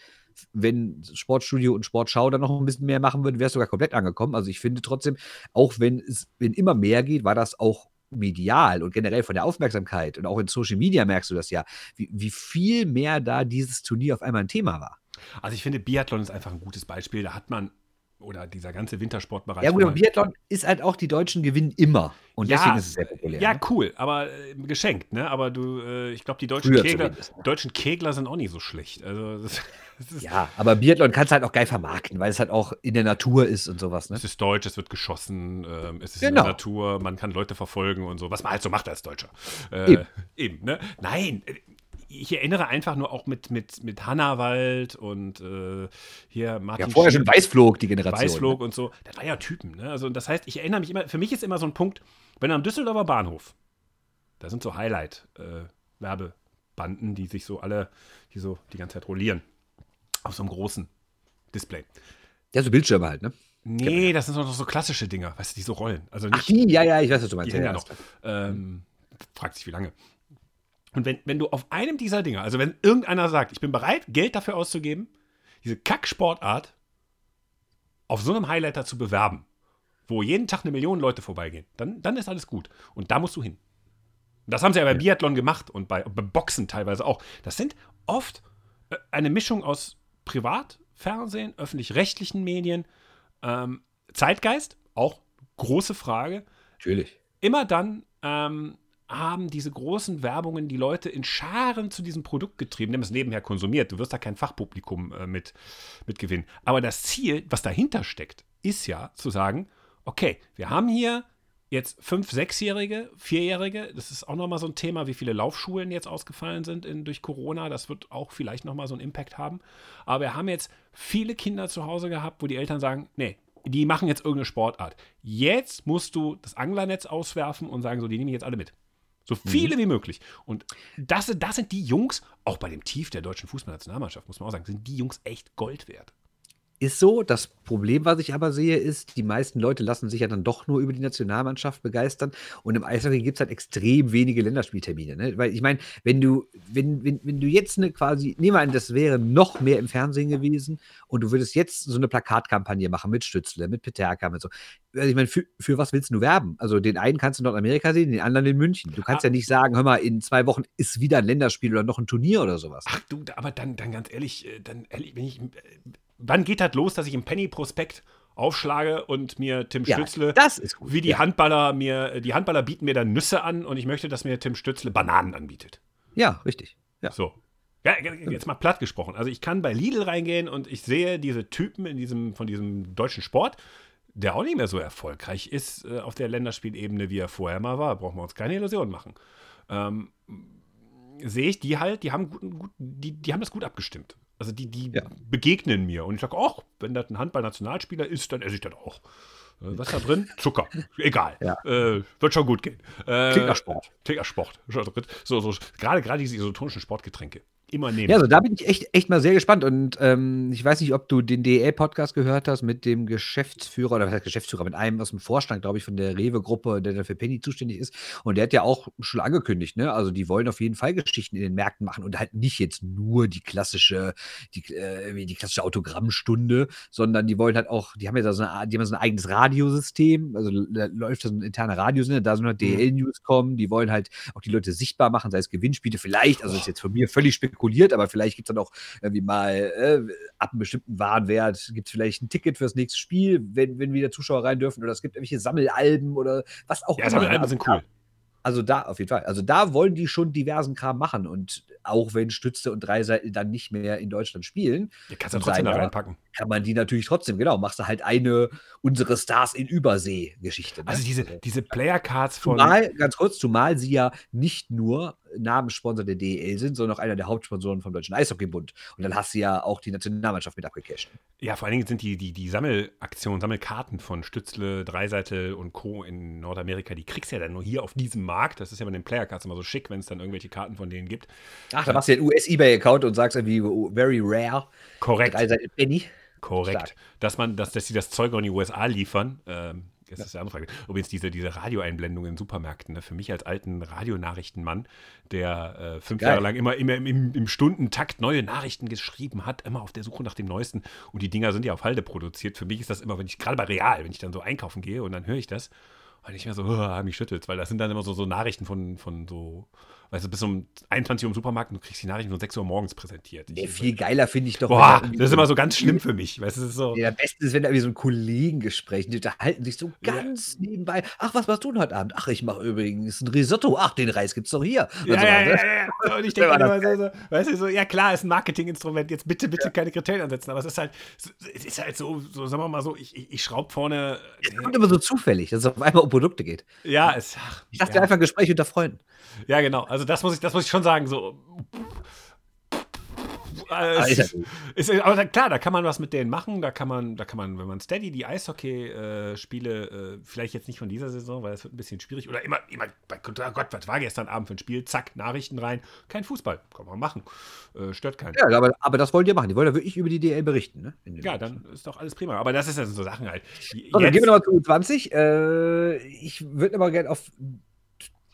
wenn Sportstudio und Sportschau dann noch ein bisschen mehr machen würden, wäre es sogar komplett angekommen. Also ich finde trotzdem, auch wenn es wenn immer mehr geht, war das auch medial und generell von der Aufmerksamkeit und auch in Social Media merkst du das ja, wie, wie viel mehr da dieses Turnier auf einmal ein Thema war. Also ich finde, Biathlon ist einfach ein gutes Beispiel. Da hat man oder dieser ganze Wintersportbereich. Ja, gut, aber Biathlon ist halt auch, die Deutschen gewinnen immer. Und Ja, deswegen ist es sehr populär. Ja, ne? cool, aber äh, geschenkt, ne? Aber du, äh, ich glaube, die deutschen Früher Kegler, ne? deutschen Kegler sind auch nicht so schlecht. Also (laughs) das, das ja, aber Biathlon kannst du halt auch geil vermarkten, weil es halt auch in der Natur ist und sowas. Ne? es ist deutsch, es wird geschossen, ähm, es ist in Genau. der Natur, man kann Leute verfolgen und so, was man halt so macht als Deutscher. Äh, Eben. eben. ne? Nein, äh, ich erinnere einfach nur auch mit, mit, mit Hannawald und äh, hier Martin Ja, vorher schon Weißflog, die Generation. Weißflog Ne? und so. Das war ja Typen, ne? Also, das heißt, ich erinnere mich immer, für mich ist immer so ein Punkt, wenn am Düsseldorfer Bahnhof, da sind so Highlight-Werbebanden, die sich so alle, die so die ganze Zeit rollieren. Auf so einem großen Display. Ja, so Bildschirme halt, ne? Nee, das sind doch so klassische Dinger, weißt du, die so rollen. Also Ach, nicht, die, ja, ja, ich weiß, was du die meinst. ja, ja ja. noch. Ähm, fragt sich, wie lange. Und wenn, wenn du auf einem dieser Dinger, also wenn irgendeiner sagt, ich bin bereit, Geld dafür auszugeben, diese Kacksportart auf so einem Highlighter zu bewerben, wo jeden Tag eine Million Leute vorbeigehen, dann, dann ist alles gut. Und da musst du hin. Das haben sie ja bei Biathlon gemacht und bei, bei Boxen teilweise auch. Das sind oft äh, eine Mischung aus Privat, Fernsehen, öffentlich-rechtlichen Medien, ähm, Zeitgeist, auch große Frage Natürlich. immer dann ähm, haben diese großen Werbungen die Leute in Scharen zu diesem Produkt getrieben, die haben es nebenher konsumiert. Du wirst da kein Fachpublikum äh, mit, mit gewinnen. Aber das Ziel, was dahinter steckt, ist ja zu sagen, okay, wir haben hier jetzt fünf, sechsjährige, vierjährige, das ist auch nochmal so ein Thema, wie viele Laufschulen jetzt ausgefallen sind in, durch Corona. Das wird auch vielleicht nochmal so einen Impact haben. Aber wir haben jetzt viele Kinder zu Hause gehabt, wo die Eltern sagen, nee, die machen jetzt irgendeine Sportart. Jetzt musst du das Anglernetz auswerfen und sagen, so, die nehme ich jetzt alle mit. So viele wie möglich. Und das, sind- das sind die Jungs, auch bei dem Tief der deutschen Fußballnationalmannschaft, muss man auch sagen, sind die Jungs echt Gold wert. Ist so. Das Problem, was ich aber sehe, ist, die meisten Leute lassen sich ja dann doch nur über die Nationalmannschaft begeistern. Und im Eishockey gibt es halt extrem wenige Länderspieltermine. Ne? Weil ich meine, wenn du, wenn, wenn, wenn du jetzt eine quasi, nehmen wir an, das wäre noch mehr im Fernsehen gewesen und du würdest jetzt so eine Plakatkampagne machen mit Stützle, mit Peterka, mit so. Also ich meine, für, für was willst du werben? Also den einen kannst du in Nordamerika sehen, den anderen in München. Du kannst ja nicht sagen, hör mal, in zwei Wochen ist wieder ein Länderspiel oder noch ein Turnier oder sowas. Ach du, aber dann, dann ganz ehrlich, äh, dann ehrlich, wenn ich, äh, wann geht das los, dass ich im Penny-Prospekt aufschlage und mir Tim Ja, Stützle, das ist gut. wie die ja. Handballer mir, die Handballer bieten mir dann Nüsse an und ich möchte, dass mir Tim Stützle Bananen anbietet. ja, richtig. Ja. So. Ja, jetzt mal platt gesprochen. Also ich kann bei Lidl reingehen und ich sehe diese Typen in diesem, von diesem deutschen Sport, der auch nicht mehr so erfolgreich ist äh, auf der Länderspielebene, wie er vorher mal war. Brauchen wir uns keine Illusionen machen. Ähm, sehe ich die halt, die haben, gut, gut, die, die haben das gut abgestimmt. Also die, die Ja. begegnen mir. Und ich sage, ach, wenn das ein Handball-Nationalspieler ist, dann esse ich das auch. Was ist da drin? Zucker. Egal. Ja. Äh, wird schon gut gehen. Äh, Klingt nach Sport. Klingt nach Sport. So, so, gerade, gerade diese isotonischen Sportgetränke. Immer nehmen. Ja, also da bin ich echt, echt mal sehr gespannt. Und ähm, ich weiß nicht, ob du den DEL-Podcast gehört hast mit dem Geschäftsführer, oder was heißt Geschäftsführer, mit einem aus dem Vorstand, glaube ich, von der Rewe-Gruppe, der dann für Penny zuständig ist. Und der hat ja auch schon angekündigt, ne? Also die wollen auf jeden Fall Geschichten in den Märkten machen und halt nicht jetzt nur die klassische, die, äh, die klassische Autogrammstunde, sondern die wollen halt auch, die haben ja da so, eine, die haben so ein eigenes Radiosystem, also da läuft da so ein interner Radiosender, da sollen halt DL-News kommen, die wollen halt auch die Leute sichtbar machen, sei es Gewinnspiele, vielleicht, also ist jetzt von mir völlig spekuliert, aber vielleicht gibt es dann auch irgendwie mal äh, ab einem bestimmten Warenwert, gibt es vielleicht ein Ticket fürs nächste Spiel, wenn, wenn wieder Zuschauer rein dürfen, oder es gibt irgendwelche Sammelalben oder was auch Ja, Sammelalben Also sind cool. also da, auf jeden Fall. Also da wollen die schon diversen Kram machen. Und auch wenn Stütze und Dreiseiten dann nicht mehr in Deutschland spielen, Die kannst du trotzdem da reinpacken. kann man die natürlich trotzdem, genau, machst du halt eine unsere Stars in Übersee-Geschichte. ne? Also diese, diese Player-Cards von. Zumal, ganz kurz, zumal sie ja nicht nur Namenssponsor der DEL sind, sondern auch einer der Hauptsponsoren vom Deutschen Eishockeybund. Und dann hast du ja auch die Nationalmannschaft mit abgecasht. Ja, vor allen Dingen sind die, die, die Sammelaktionen, Sammelkarten von Stützle, Dreiseitel und Co. in Nordamerika, die kriegst du ja dann nur hier auf diesem Markt. Das ist ja bei den Player-Cards immer so schick, wenn es dann irgendwelche Karten von denen gibt. Ach, da machst du ja einen US-Ebay-Account und sagst irgendwie, oh, very rare. Korrekt. Dreiseiten Penny. Korrekt. Stark. Dass man, dass, dass sie das Zeug auch in die USA liefern, ähm, Das ist die andere Frage. Übrigens, diese, diese Radioeinblendung in Supermärkten, ne? für mich als alten Radionachrichtenmann, der äh, fünf Geil. Jahre lang immer, immer im, im, im Stundentakt neue Nachrichten geschrieben hat, immer auf der Suche nach dem Neuesten. Und die Dinger sind ja auf Halde produziert. Für mich ist das immer, wenn ich, gerade bei Real, wenn ich dann so einkaufen gehe und dann höre ich das, und ich mir so, oh, (laughs) mich schüttelt, weil das sind dann immer so, so Nachrichten von, von so, weißt du, bis um 21 Uhr im Supermarkt und du kriegst die Nachrichten um 6 Uhr morgens präsentiert. Nee, viel geiler finde ich doch. Boah, das ist immer so ganz schlimm für mich. Weißt das ist so. Ja, am besten ist, wenn da irgendwie so ein Kollegengespräch, die unterhalten sich so ganz nebenbei. Ach, was machst du denn heute Abend? Ach, ich mache übrigens ein Risotto. Ach, den Reis gibt's doch hier. Und Ja, so ja, weiter. ja, ja, ja. Und ich denke immer so, so, weißt du, so, ja klar, ist ein Marketinginstrument, jetzt bitte, bitte keine Kriterien ansetzen, aber es ist halt, es ist halt so, so sagen wir mal so, ich, ich, ich schraube vorne, Es kommt immer so zufällig, dass es auf einmal um Produkte geht. ja, es, ach, Ich dachte ja, einfach ein Gespräch unter Freunden. ja, genau, also das muss ich, das muss ich schon sagen, so, äh, es, Alter. ist, aber da, klar, da kann man was mit denen machen, da kann man, da kann man, wenn man Steady die Eishockey-Spiele, äh, vielleicht jetzt nicht von dieser Saison, weil das wird ein bisschen schwierig, oder immer, immer, bei, oh Gott, was war gestern Abend für ein Spiel, zack, Nachrichten rein, kein Fußball, kann man machen, äh, stört keinen. Ja, aber, aber das wollen die machen. Die wollen ja wirklich über die DL berichten. Ne? Ja, dann ist doch alles prima. Aber das ist ja so Sachen halt. Jetzt- gehen wir nochmal zu U20. Äh, ich würde aber gerne auf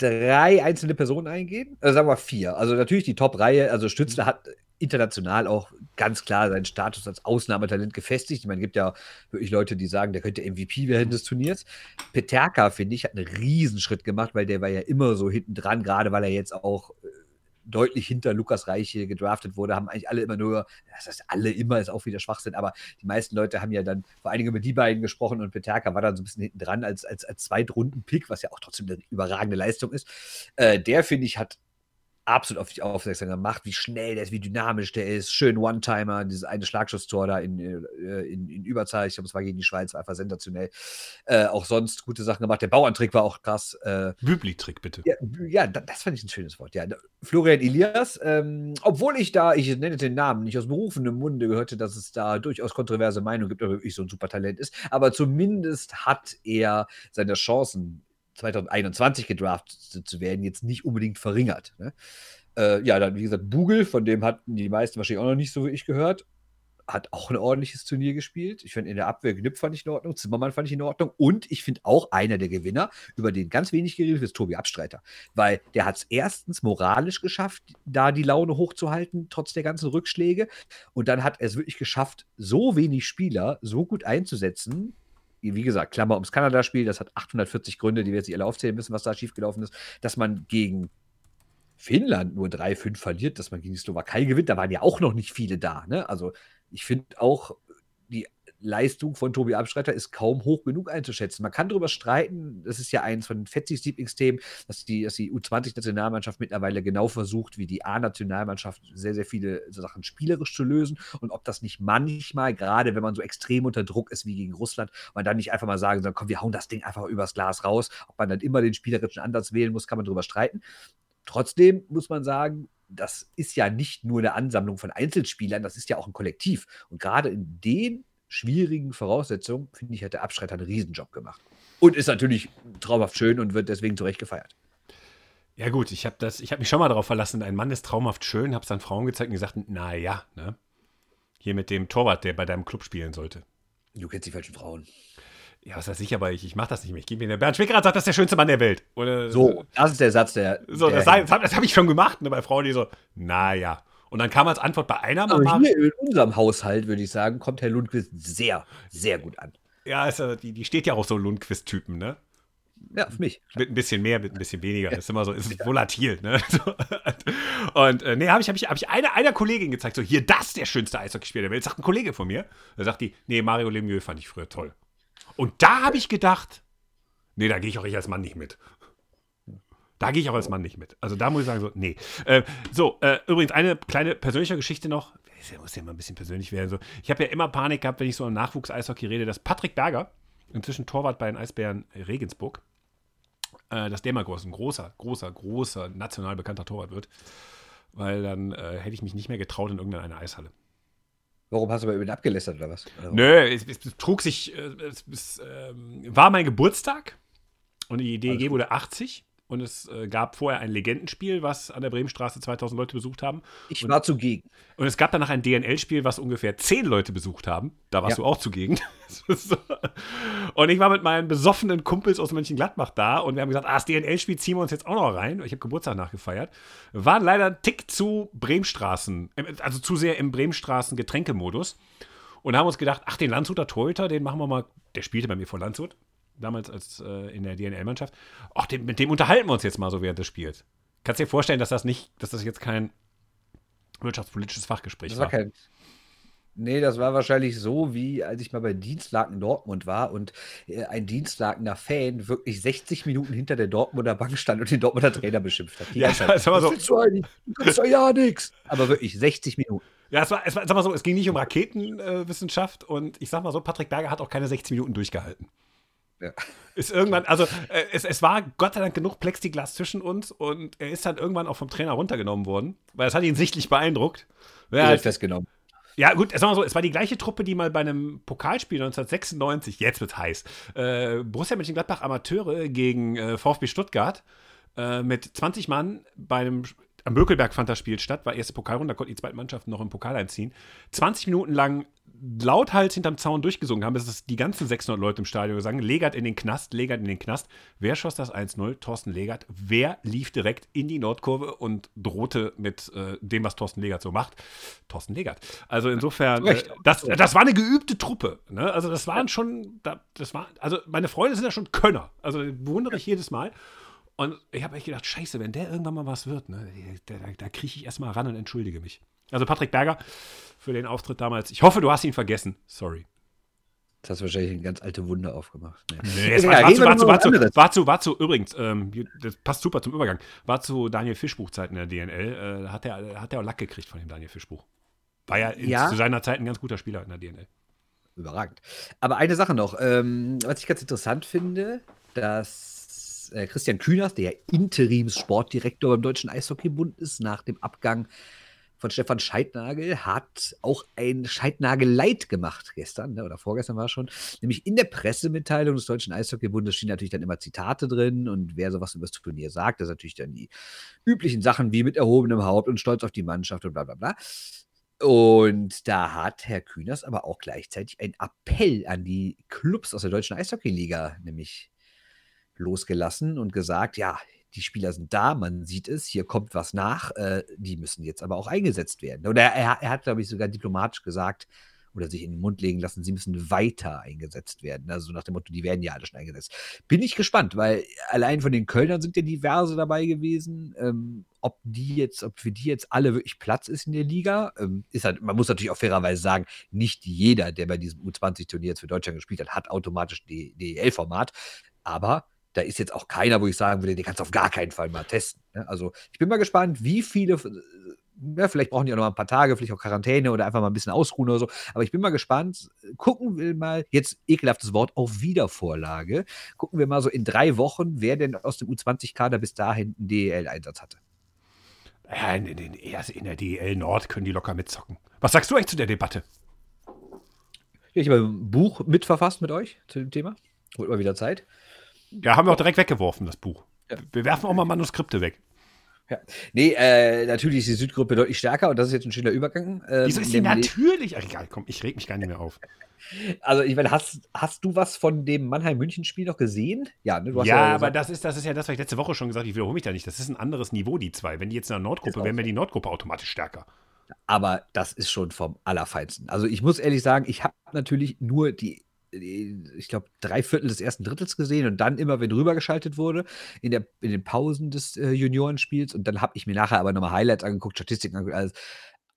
drei einzelne Personen eingehen. Also sagen wir vier. Also natürlich die Top-Reihe. Also Stützler hat international auch ganz klar seinen Status als Ausnahmetalent gefestigt. Ich meine, es gibt ja wirklich Leute, die sagen, der könnte MVP werden des Turniers. Peterka, finde ich, hat einen Riesenschritt gemacht, weil der war ja immer so hinten dran, gerade weil er jetzt auch äh, deutlich hinter Lukas Reiche gedraftet wurde, haben eigentlich alle immer nur, das heißt alle immer ist auch wieder Schwachsinn, aber die meisten Leute haben ja dann vor allen Dingen über die beiden gesprochen und Peterka war dann so ein bisschen hinten dran als, als, als Zweitrunden-Pick, was ja auch trotzdem eine überragende Leistung ist. Äh, der, finde ich, hat absolut auf dich aufmerksam gemacht, wie schnell der ist, wie dynamisch der ist. Schön One-Timer, dieses eine Schlagschusstor da in, äh, in, in Überzahl. Ich glaube, es war gegen die Schweiz, war einfach sensationell. Äh, auch sonst gute Sachen gemacht. Der Bauantrick war auch krass. Äh, Bübli-Trick, bitte. ja, ja, da- das fand ich ein schönes Wort. Ja, Florian Elias, ähm, obwohl ich da, ich nenne den Namen, nicht aus berufenem Munde gehörte, dass es da durchaus kontroverse Meinungen gibt, ob er wirklich so ein super Talent ist, aber zumindest hat er seine Chancen 2021 gedraftet zu werden, jetzt nicht unbedingt verringert. Ne? Äh, ja, dann wie gesagt, Bugel, von dem hatten die meisten wahrscheinlich auch noch nicht so wirklich gehört. Hat auch ein ordentliches Turnier gespielt. Ich finde in der Abwehr Knüpp fand ich in Ordnung, Zimmermann fand ich in Ordnung und ich finde auch einer der Gewinner, über den ganz wenig geredet wird, ist Tobi Abstreiter. Weil der hat es erstens moralisch geschafft, da die Laune hochzuhalten, trotz der ganzen Rückschläge. Und dann hat er es wirklich geschafft, so wenig Spieler so gut einzusetzen. Wie gesagt, Klammer ums Kanada-Spiel, das hat 840 Gründe, die wir jetzt nicht alle aufzählen müssen, was da schiefgelaufen ist, dass man gegen Finnland nur 3-5 verliert, dass man gegen die Slowakei gewinnt. Da waren ja auch noch nicht viele da. Ne? Also ich finde auch, Leistung von Tobi Abstreiter ist kaum hoch genug einzuschätzen. Man kann darüber streiten, das ist ja eins von Fetzis Lieblingsthemen, dass die, dass die U20-Nationalmannschaft mittlerweile genau versucht, wie die A-Nationalmannschaft sehr, sehr viele Sachen spielerisch zu lösen und ob das nicht manchmal, gerade wenn man so extrem unter Druck ist wie gegen Russland, man dann nicht einfach mal sagen soll, komm, wir hauen das Ding einfach übers Glas raus. Ob man dann immer den spielerischen Ansatz wählen muss, kann man darüber streiten. Trotzdem muss man sagen, das ist ja nicht nur eine Ansammlung von Einzelspielern, das ist ja auch ein Kollektiv. Und gerade in den schwierigen Voraussetzungen, finde ich, hat der Abstreiter einen Riesenjob gemacht. Und ist natürlich traumhaft schön und wird deswegen zu Recht gefeiert. Ja, gut, ich habe hab mich schon mal darauf verlassen, ein Mann ist traumhaft schön, habe es dann Frauen gezeigt und gesagt, naja, ne? Hier mit dem Torwart, der bei deinem Club spielen sollte. Du kennst die falschen Frauen. Ja, was weiß ich, aber ich, ich mache das nicht mehr. Ich gebe mir der Bernd Schwickerath sagt, das ist der schönste Mann der Welt. Oder, So, das ist der Satz, der. So, der das, das habe hab ich schon gemacht, ne, bei Frauen, die so, naja. Und dann kam als Antwort bei einer aber Mama, hier in unserem Haushalt, würde ich sagen, kommt Herr Lundquist sehr, sehr gut an. ja, ja- die, die steht ja auch so Lundquist-Typen, ne? Ja, für mich. Mit ein bisschen mehr, mit ein bisschen weniger. Das ist immer so, ist volatil, ne? (laughs) Und äh, nee, habe ich, hab ich, hab ich einer, einer Kollegin gezeigt, so, hier, das ist der schönste Eishockeyspieler der Welt. Sagt ein Kollege von mir. Da sagt die, nee, Mario Lemieux fand ich früher toll. Und da habe ich gedacht, nee, da gehe ich auch ich als Mann nicht mit. Da gehe ich auch als Mann nicht mit. Also da muss ich sagen, so, nee. Äh, so, äh, übrigens eine kleine persönliche Geschichte noch. Es muss ja mal ein bisschen persönlich werden. So. Ich habe ja immer Panik gehabt, wenn ich so im Nachwuchs-Eishockey rede, dass Patrick Berger, inzwischen Torwart bei den Eisbären Regensburg, äh, dass der mal groß, ein großer, großer, großer, national bekannter Torwart wird. Weil dann äh, hätte ich mich nicht mehr getraut in irgendeiner Eishalle. Warum hast du bei ihm abgelästert oder was? Oder Nö, es, es, trug sich, äh, es, es ähm, war mein Geburtstag und die DEG wurde 80 und es äh, gab vorher ein Legendenspiel, was an der Bremenstraße 2000 Leute besucht haben. Ich und, war zugegen. Und es gab danach ein DNL-Spiel, was ungefähr 10 Leute besucht haben. Da warst Ja. du auch zugegen. (laughs) und ich war mit meinen besoffenen Kumpels aus Mönchengladbach da und wir haben gesagt, ah, das DNL-Spiel ziehen wir uns jetzt auch noch rein. Ich habe Geburtstag nachgefeiert. Waren leider ein Tick zu Bremenstraßen, also zu sehr im Bremenstraßen Getränkemodus und haben uns gedacht, ach, den Landshuter Torhüter, den machen wir mal, der spielte bei mir vor Landshut, damals als äh, in der DNL-Mannschaft. Ach, den, mit dem unterhalten wir uns jetzt mal so während des Spiels. Kannst dir vorstellen, dass das nicht, dass das jetzt kein wirtschaftspolitisches Fachgespräch Das war kein. Nee, das war wahrscheinlich so, wie als ich mal bei Dienstlaken Dortmund war und äh, ein Dienstlakener Fan wirklich 60 Minuten hinter der Dortmunder Bank stand und den Dortmunder Trainer beschimpft hat. Die Ja, ganze Zeit, sag mal so. "Was willst du eigentlich? Du ja nichts. Aber wirklich 60 Minuten. Ja, es war, es war, sag mal so, es ging nicht um Raketenwissenschaft und ich sag mal so, Patrick Berger hat auch keine 60 Minuten durchgehalten. Ja. Ist irgendwann, also äh, es, es war Gott sei Dank genug Plexiglas zwischen uns und er ist dann irgendwann auch vom Trainer runtergenommen worden, weil es hat ihn sichtlich beeindruckt. Ja, Ja, halt, festgenommen. ja gut, sag mal so, es war die gleiche Truppe, die mal bei einem Pokalspiel 1996, jetzt wird heiß, äh, Borussia Mönchengladbach Amateure gegen äh, VfB Stuttgart äh, mit 20 Mann bei einem am Bökelberg fand das Spiel statt, war erste Pokalrunde, da konnten die zweiten Mannschaften noch im Pokal einziehen. 20 Minuten lang lauthals hinterm Zaun durchgesungen haben, das ist die ganzen 600 Leute im Stadion gesagt, Legert in den Knast, Legert in den Knast. Wer schoss das 1-0? Thorsten Legert. Wer lief direkt in die Nordkurve und drohte mit äh, dem, was Thorsten Legert so macht? Thorsten Legert. Also insofern, äh, das, das war eine geübte Truppe. Ne? Also das waren schon, da- das war, also meine Freunde sind ja schon Könner. Also bewundere ich jedes Mal. Und ich habe echt gedacht, scheiße, wenn der irgendwann mal was wird, ne, da, da, da kriege ich erstmal ran und entschuldige mich. Also Patrick Berger für den Auftritt damals. Ich hoffe, du hast ihn vergessen. Sorry. Das hast du wahrscheinlich eine ganz alte Wunde aufgemacht. Nee. Nee, es war, zu, war, zu, über war, zu, anderes. war zu, war zu, übrigens, ähm, das passt super zum Übergang, war zu Daniel Fischbuch-Zeiten in der DNL, äh, hat er hat er auch Lack gekriegt von dem Daniel Fischbuch. War ja, Ja. zu seiner Zeit ein ganz guter Spieler in der DNL. Überragend. Aber eine Sache noch, ähm, was ich ganz interessant finde, dass äh, Christian Kühners, der Interims-Sportdirektor beim Deutschen Eishockeybund ist, nach dem Abgang von Stefan Scheidnagel, hat auch ein Scheidnagel-Leid gemacht gestern, ne, oder vorgestern war es schon. Nämlich in der Pressemitteilung des Deutschen Eishockeybundes stehen natürlich dann immer Zitate drin und wer sowas über das Turnier sagt, das sind natürlich dann die üblichen Sachen wie mit erhobenem Haupt und stolz auf die Mannschaft und bla bla bla. Und da hat Herr Kühners aber auch gleichzeitig einen Appell an die Clubs aus der deutschen Eishockeyliga nämlich losgelassen und gesagt, ja, die Spieler sind da, man sieht es, hier kommt was nach, äh, die müssen jetzt aber auch eingesetzt werden. Oder er, er hat, glaube ich, sogar diplomatisch gesagt oder sich in den Mund legen lassen, sie müssen weiter eingesetzt werden. Also nach dem Motto, die werden ja alle schon eingesetzt. Bin ich gespannt, weil allein von den Kölnern sind ja diverse dabei gewesen. Ähm, ob die jetzt, ob für die jetzt alle wirklich Platz ist in der Liga, ähm, ist halt, man muss natürlich auch fairerweise sagen, nicht jeder, der bei diesem U20-Turnier jetzt für Deutschland gespielt hat, hat automatisch DEL-Format. Aber da ist jetzt auch keiner, wo ich sagen würde, den kannst du auf gar keinen Fall mal testen. Ne? Also ich bin mal gespannt, wie viele, äh, ja, vielleicht brauchen die auch noch mal ein paar Tage, vielleicht auch Quarantäne oder einfach mal ein bisschen ausruhen oder so. Aber ich bin mal gespannt. Gucken wir mal, jetzt ekelhaftes Wort, auf Wiedervorlage. Gucken wir mal so in drei Wochen, wer denn aus dem U20-Kader bis dahin einen DEL-Einsatz hatte. Ja, in, in, in, in der DEL Nord können die locker mitzocken. Was sagst du eigentlich zu der Debatte? Ich habe ein Buch mitverfasst mit euch zu dem Thema. Holt mal wieder Zeit. Ja, haben wir auch direkt weggeworfen, das Buch. Ja. Wir werfen auch mal Manuskripte weg. Ja. Nee, äh, natürlich ist die Südgruppe deutlich stärker und das ist jetzt ein schöner Übergang. Ähm, Wieso ist nämlich- natürlich? Ach, egal, komm, ich reg mich gar nicht mehr auf. (laughs) Also, ich meine, hast, hast du was von dem Mannheim-München-Spiel noch gesehen? Ja, ne? Hast Ja, aber das ist, das ist ja das, was ich letzte Woche schon gesagt habe. Ich wiederhole mich da nicht. Das ist ein anderes Niveau, die zwei. Wenn die jetzt in der Nordgruppe wären, wäre die Nordgruppe automatisch stärker. aber das ist schon vom Allerfeinsten. Also, ich muss ehrlich sagen, ich habe natürlich nur die ich glaube, drei Viertel des ersten Drittels gesehen und dann immer, wenn rübergeschaltet wurde, in, der, in den Pausen des äh, Juniorenspiels. Und dann habe ich mir nachher aber nochmal Highlights angeguckt, Statistiken angeguckt, alles.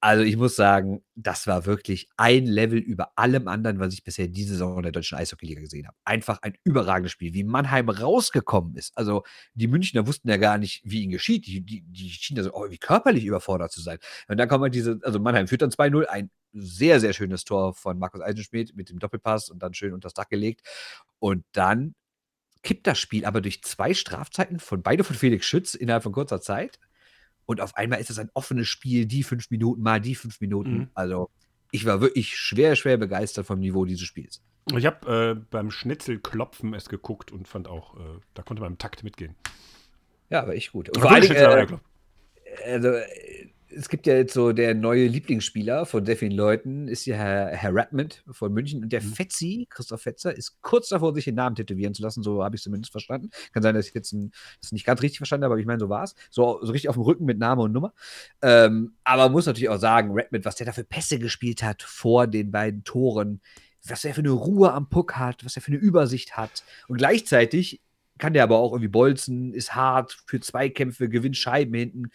Also ich muss sagen, das war wirklich ein Level über allem anderen, was ich bisher diese Saison in der deutschen Eishockeyliga gesehen habe. Einfach ein überragendes Spiel, wie Mannheim rausgekommen ist. Also die Münchner wussten ja gar nicht, wie ihnen geschieht. Die, die, die schienen da so oh, wie körperlich überfordert zu sein. Und dann kommt halt diese, also Mannheim führt dann 2-0, ein sehr, sehr schönes Tor von Markus Eisenschmidt mit dem Doppelpass und dann schön unters Dach gelegt. Und dann kippt das Spiel aber durch zwei Strafzeiten von beide von Felix Schütz innerhalb von kurzer Zeit. Und auf einmal ist es ein offenes Spiel, die fünf Minuten mal die fünf Minuten. Mhm. Also ich war wirklich schwer, schwer begeistert vom Niveau dieses Spiels. Ich habe äh, beim Schnitzelklopfen es geguckt und fand auch, äh, da konnte man im Takt mitgehen. Ja, aber echt gut. Und vor Schnitzel, äh, also, äh, es gibt ja jetzt so der neue Lieblingsspieler von sehr vielen Leuten, ist ja Herr, Herr Redmond von München. Und der Mhm. Fetzi, Christoph Fetzer, ist kurz davor, sich den Namen tätowieren zu lassen. So habe ich es zumindest verstanden. Kann sein, dass ich jetzt ein, das nicht ganz richtig verstanden habe, aber ich meine, so war es. So, so richtig auf dem Rücken mit Name und Nummer. Ähm, aber man muss natürlich auch sagen, Redmond, was der da für Pässe gespielt hat vor den beiden Toren, was er für eine Ruhe am Puck hat, was er für eine Übersicht hat. Und gleichzeitig kann der aber auch irgendwie bolzen, ist hart, für Zweikämpfe, gewinnt Scheiben hinten.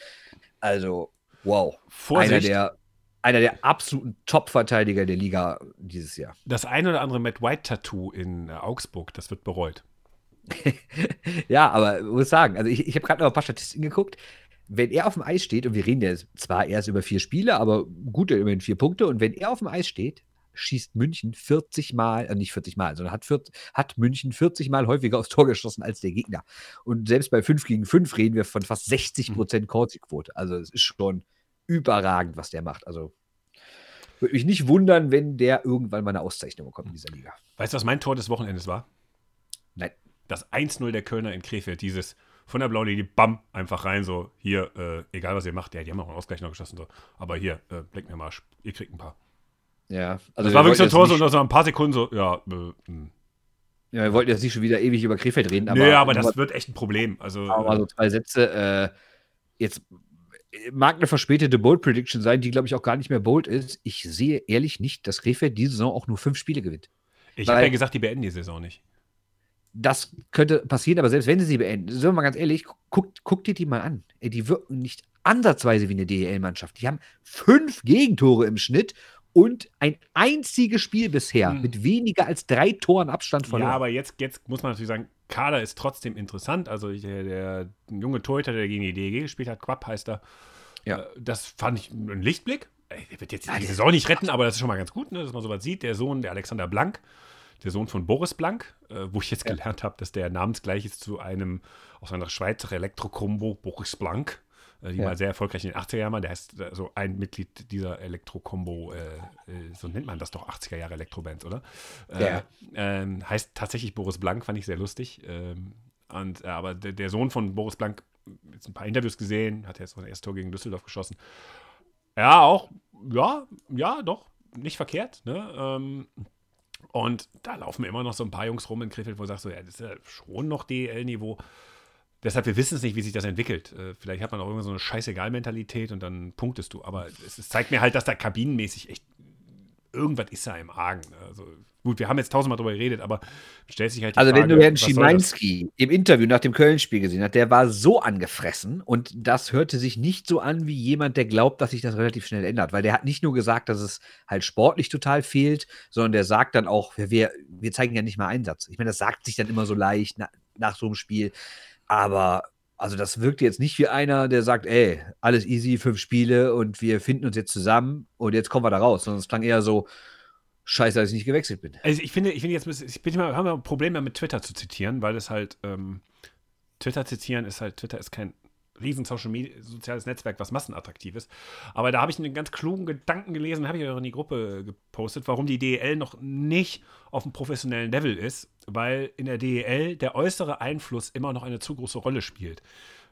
Also, wow. Einer Vorsicht, der, einer der absoluten Top-Verteidiger der Liga dieses Jahr. das ein oder andere Matt White-Tattoo in äh, Augsburg, das wird bereut. (laughs) ja, aber ich muss sagen, also ich, ich habe gerade noch ein paar Statistiken geguckt. Wenn er auf dem Eis steht, und wir reden ja zwar erst über vier Spiele, aber gut, immerhin vier Punkte, und wenn er auf dem Eis steht, schießt München 40 Mal, äh, nicht 40 Mal, sondern hat, 40, hat München 40 Mal häufiger aufs Tor geschossen als der Gegner. Und selbst bei 5 gegen 5 reden wir von fast 60 Prozent Korzi-Quote. Also es ist schon überragend, was der macht. Also würde mich nicht wundern, wenn der irgendwann mal eine Auszeichnung bekommt in dieser Liga. Weißt du, was mein Tor des Wochenendes war? Nein. Das 1-0 der Kölner in Krefeld, dieses von der blauen Linie, bam, einfach rein, so, hier, äh, egal was ihr macht, ja, die haben auch einen Ausgleich noch geschossen, so, aber hier, äh, bleckt mir Marsch, ihr kriegt ein paar. Ja, Also also das wir war wirklich so ein Tor, so nach ein paar Sekunden so, ja, äh, mh. Ja, wir wollten jetzt nicht schon wieder ewig über Krefeld reden, aber, aber das wird echt ein Problem. Also, mal, mal so zwei Sätze. Äh, jetzt äh, mag eine verspätete Bold Prediction sein, die glaube ich auch gar nicht mehr bold ist. Ich sehe ehrlich nicht, dass Krefeld diese Saison auch nur fünf Spiele gewinnt. ich habe ja gesagt, die beenden die Saison nicht. Das könnte passieren, aber selbst wenn sie sie beenden, sind wir mal ganz ehrlich, guckt, guckt dir die mal an. Die wirken nicht ansatzweise wie eine DEL-Mannschaft. Die haben fünf Gegentore im Schnitt und ein einziges Spiel bisher Hm. mit weniger als drei Toren Abstand verloren. Ja, aber jetzt, jetzt muss man natürlich sagen, Kader ist trotzdem interessant. Also der, der junge Torhüter, der gegen die DEG gespielt hat, Quapp heißt er, Ja. äh, das fand ich ein Lichtblick. Der wird jetzt die Saison nicht retten, aber das ist schon mal ganz gut, ne, dass man sowas sieht. Der Sohn, der Alexander Blank, der Sohn von Boris Blank, äh, wo ich jetzt Ja. gelernt habe, dass der namensgleich ist zu einem aus einer Schweizer Elektrokombo, Boris Blank, die Ja. mal sehr erfolgreich in den 80er Jahren war. Der heißt äh, so ein Mitglied dieser Elektrokombo, äh, äh, so nennt man das doch 80er Jahre Elektrobands, oder? Äh, Ja. ähm, heißt tatsächlich Boris Blank, fand ich sehr lustig. Ähm, und, äh, aber der, der Sohn von Boris Blank, jetzt ein paar Interviews gesehen, hat jetzt sein erstes Tor gegen Düsseldorf geschossen. Ja, auch, ja, ja, doch, nicht verkehrt. Ne? Ähm, und da laufen immer noch so ein paar Jungs rum in Krefeld, wo du sagst, so, ja, das ist ja schon noch DL-Niveau. Deshalb, wir wissen es nicht, wie sich das entwickelt. Äh, vielleicht hat man auch irgendwie so eine Scheißegal-Mentalität und dann punktest du. Aber es, es zeigt mir halt, dass da kabinenmäßig echt irgendwas ist da im Argen. Also, gut, wir haben jetzt tausendmal drüber geredet, aber stellt sich halt die Also, Frage, wenn du Herrn? Schimanski im Interview nach dem Köln-Spiel gesehen hast, der war so angefressen und das hörte sich nicht so an wie jemand, der glaubt, dass sich das relativ schnell ändert, weil der hat nicht nur gesagt, dass es halt sportlich total fehlt, sondern der sagt dann auch, wir- wir, wir zeigen ja nicht mal Einsatz. Ich meine, das sagt sich dann immer so leicht na, nach so einem Spiel, aber also das wirkte jetzt nicht wie einer, der sagt, ey, alles easy, fünf Spiele und wir finden uns jetzt zusammen und jetzt kommen wir da raus, sondern es klang eher so, scheiße, dass ich nicht gewechselt bin. Also ich finde, ich finde jetzt, ich bin immer, haben wir ein Problem mit Twitter zu zitieren, weil es halt, ähm, Twitter zitieren ist halt, Twitter ist kein riesen Social Media, soziales Netzwerk, was massenattraktiv ist. Aber da habe ich einen ganz klugen Gedanken gelesen, habe ich auch in die Gruppe gepostet, warum die DEL noch nicht auf einem professionellen Level ist, weil in der DEL der äußere Einfluss immer noch eine zu große Rolle spielt.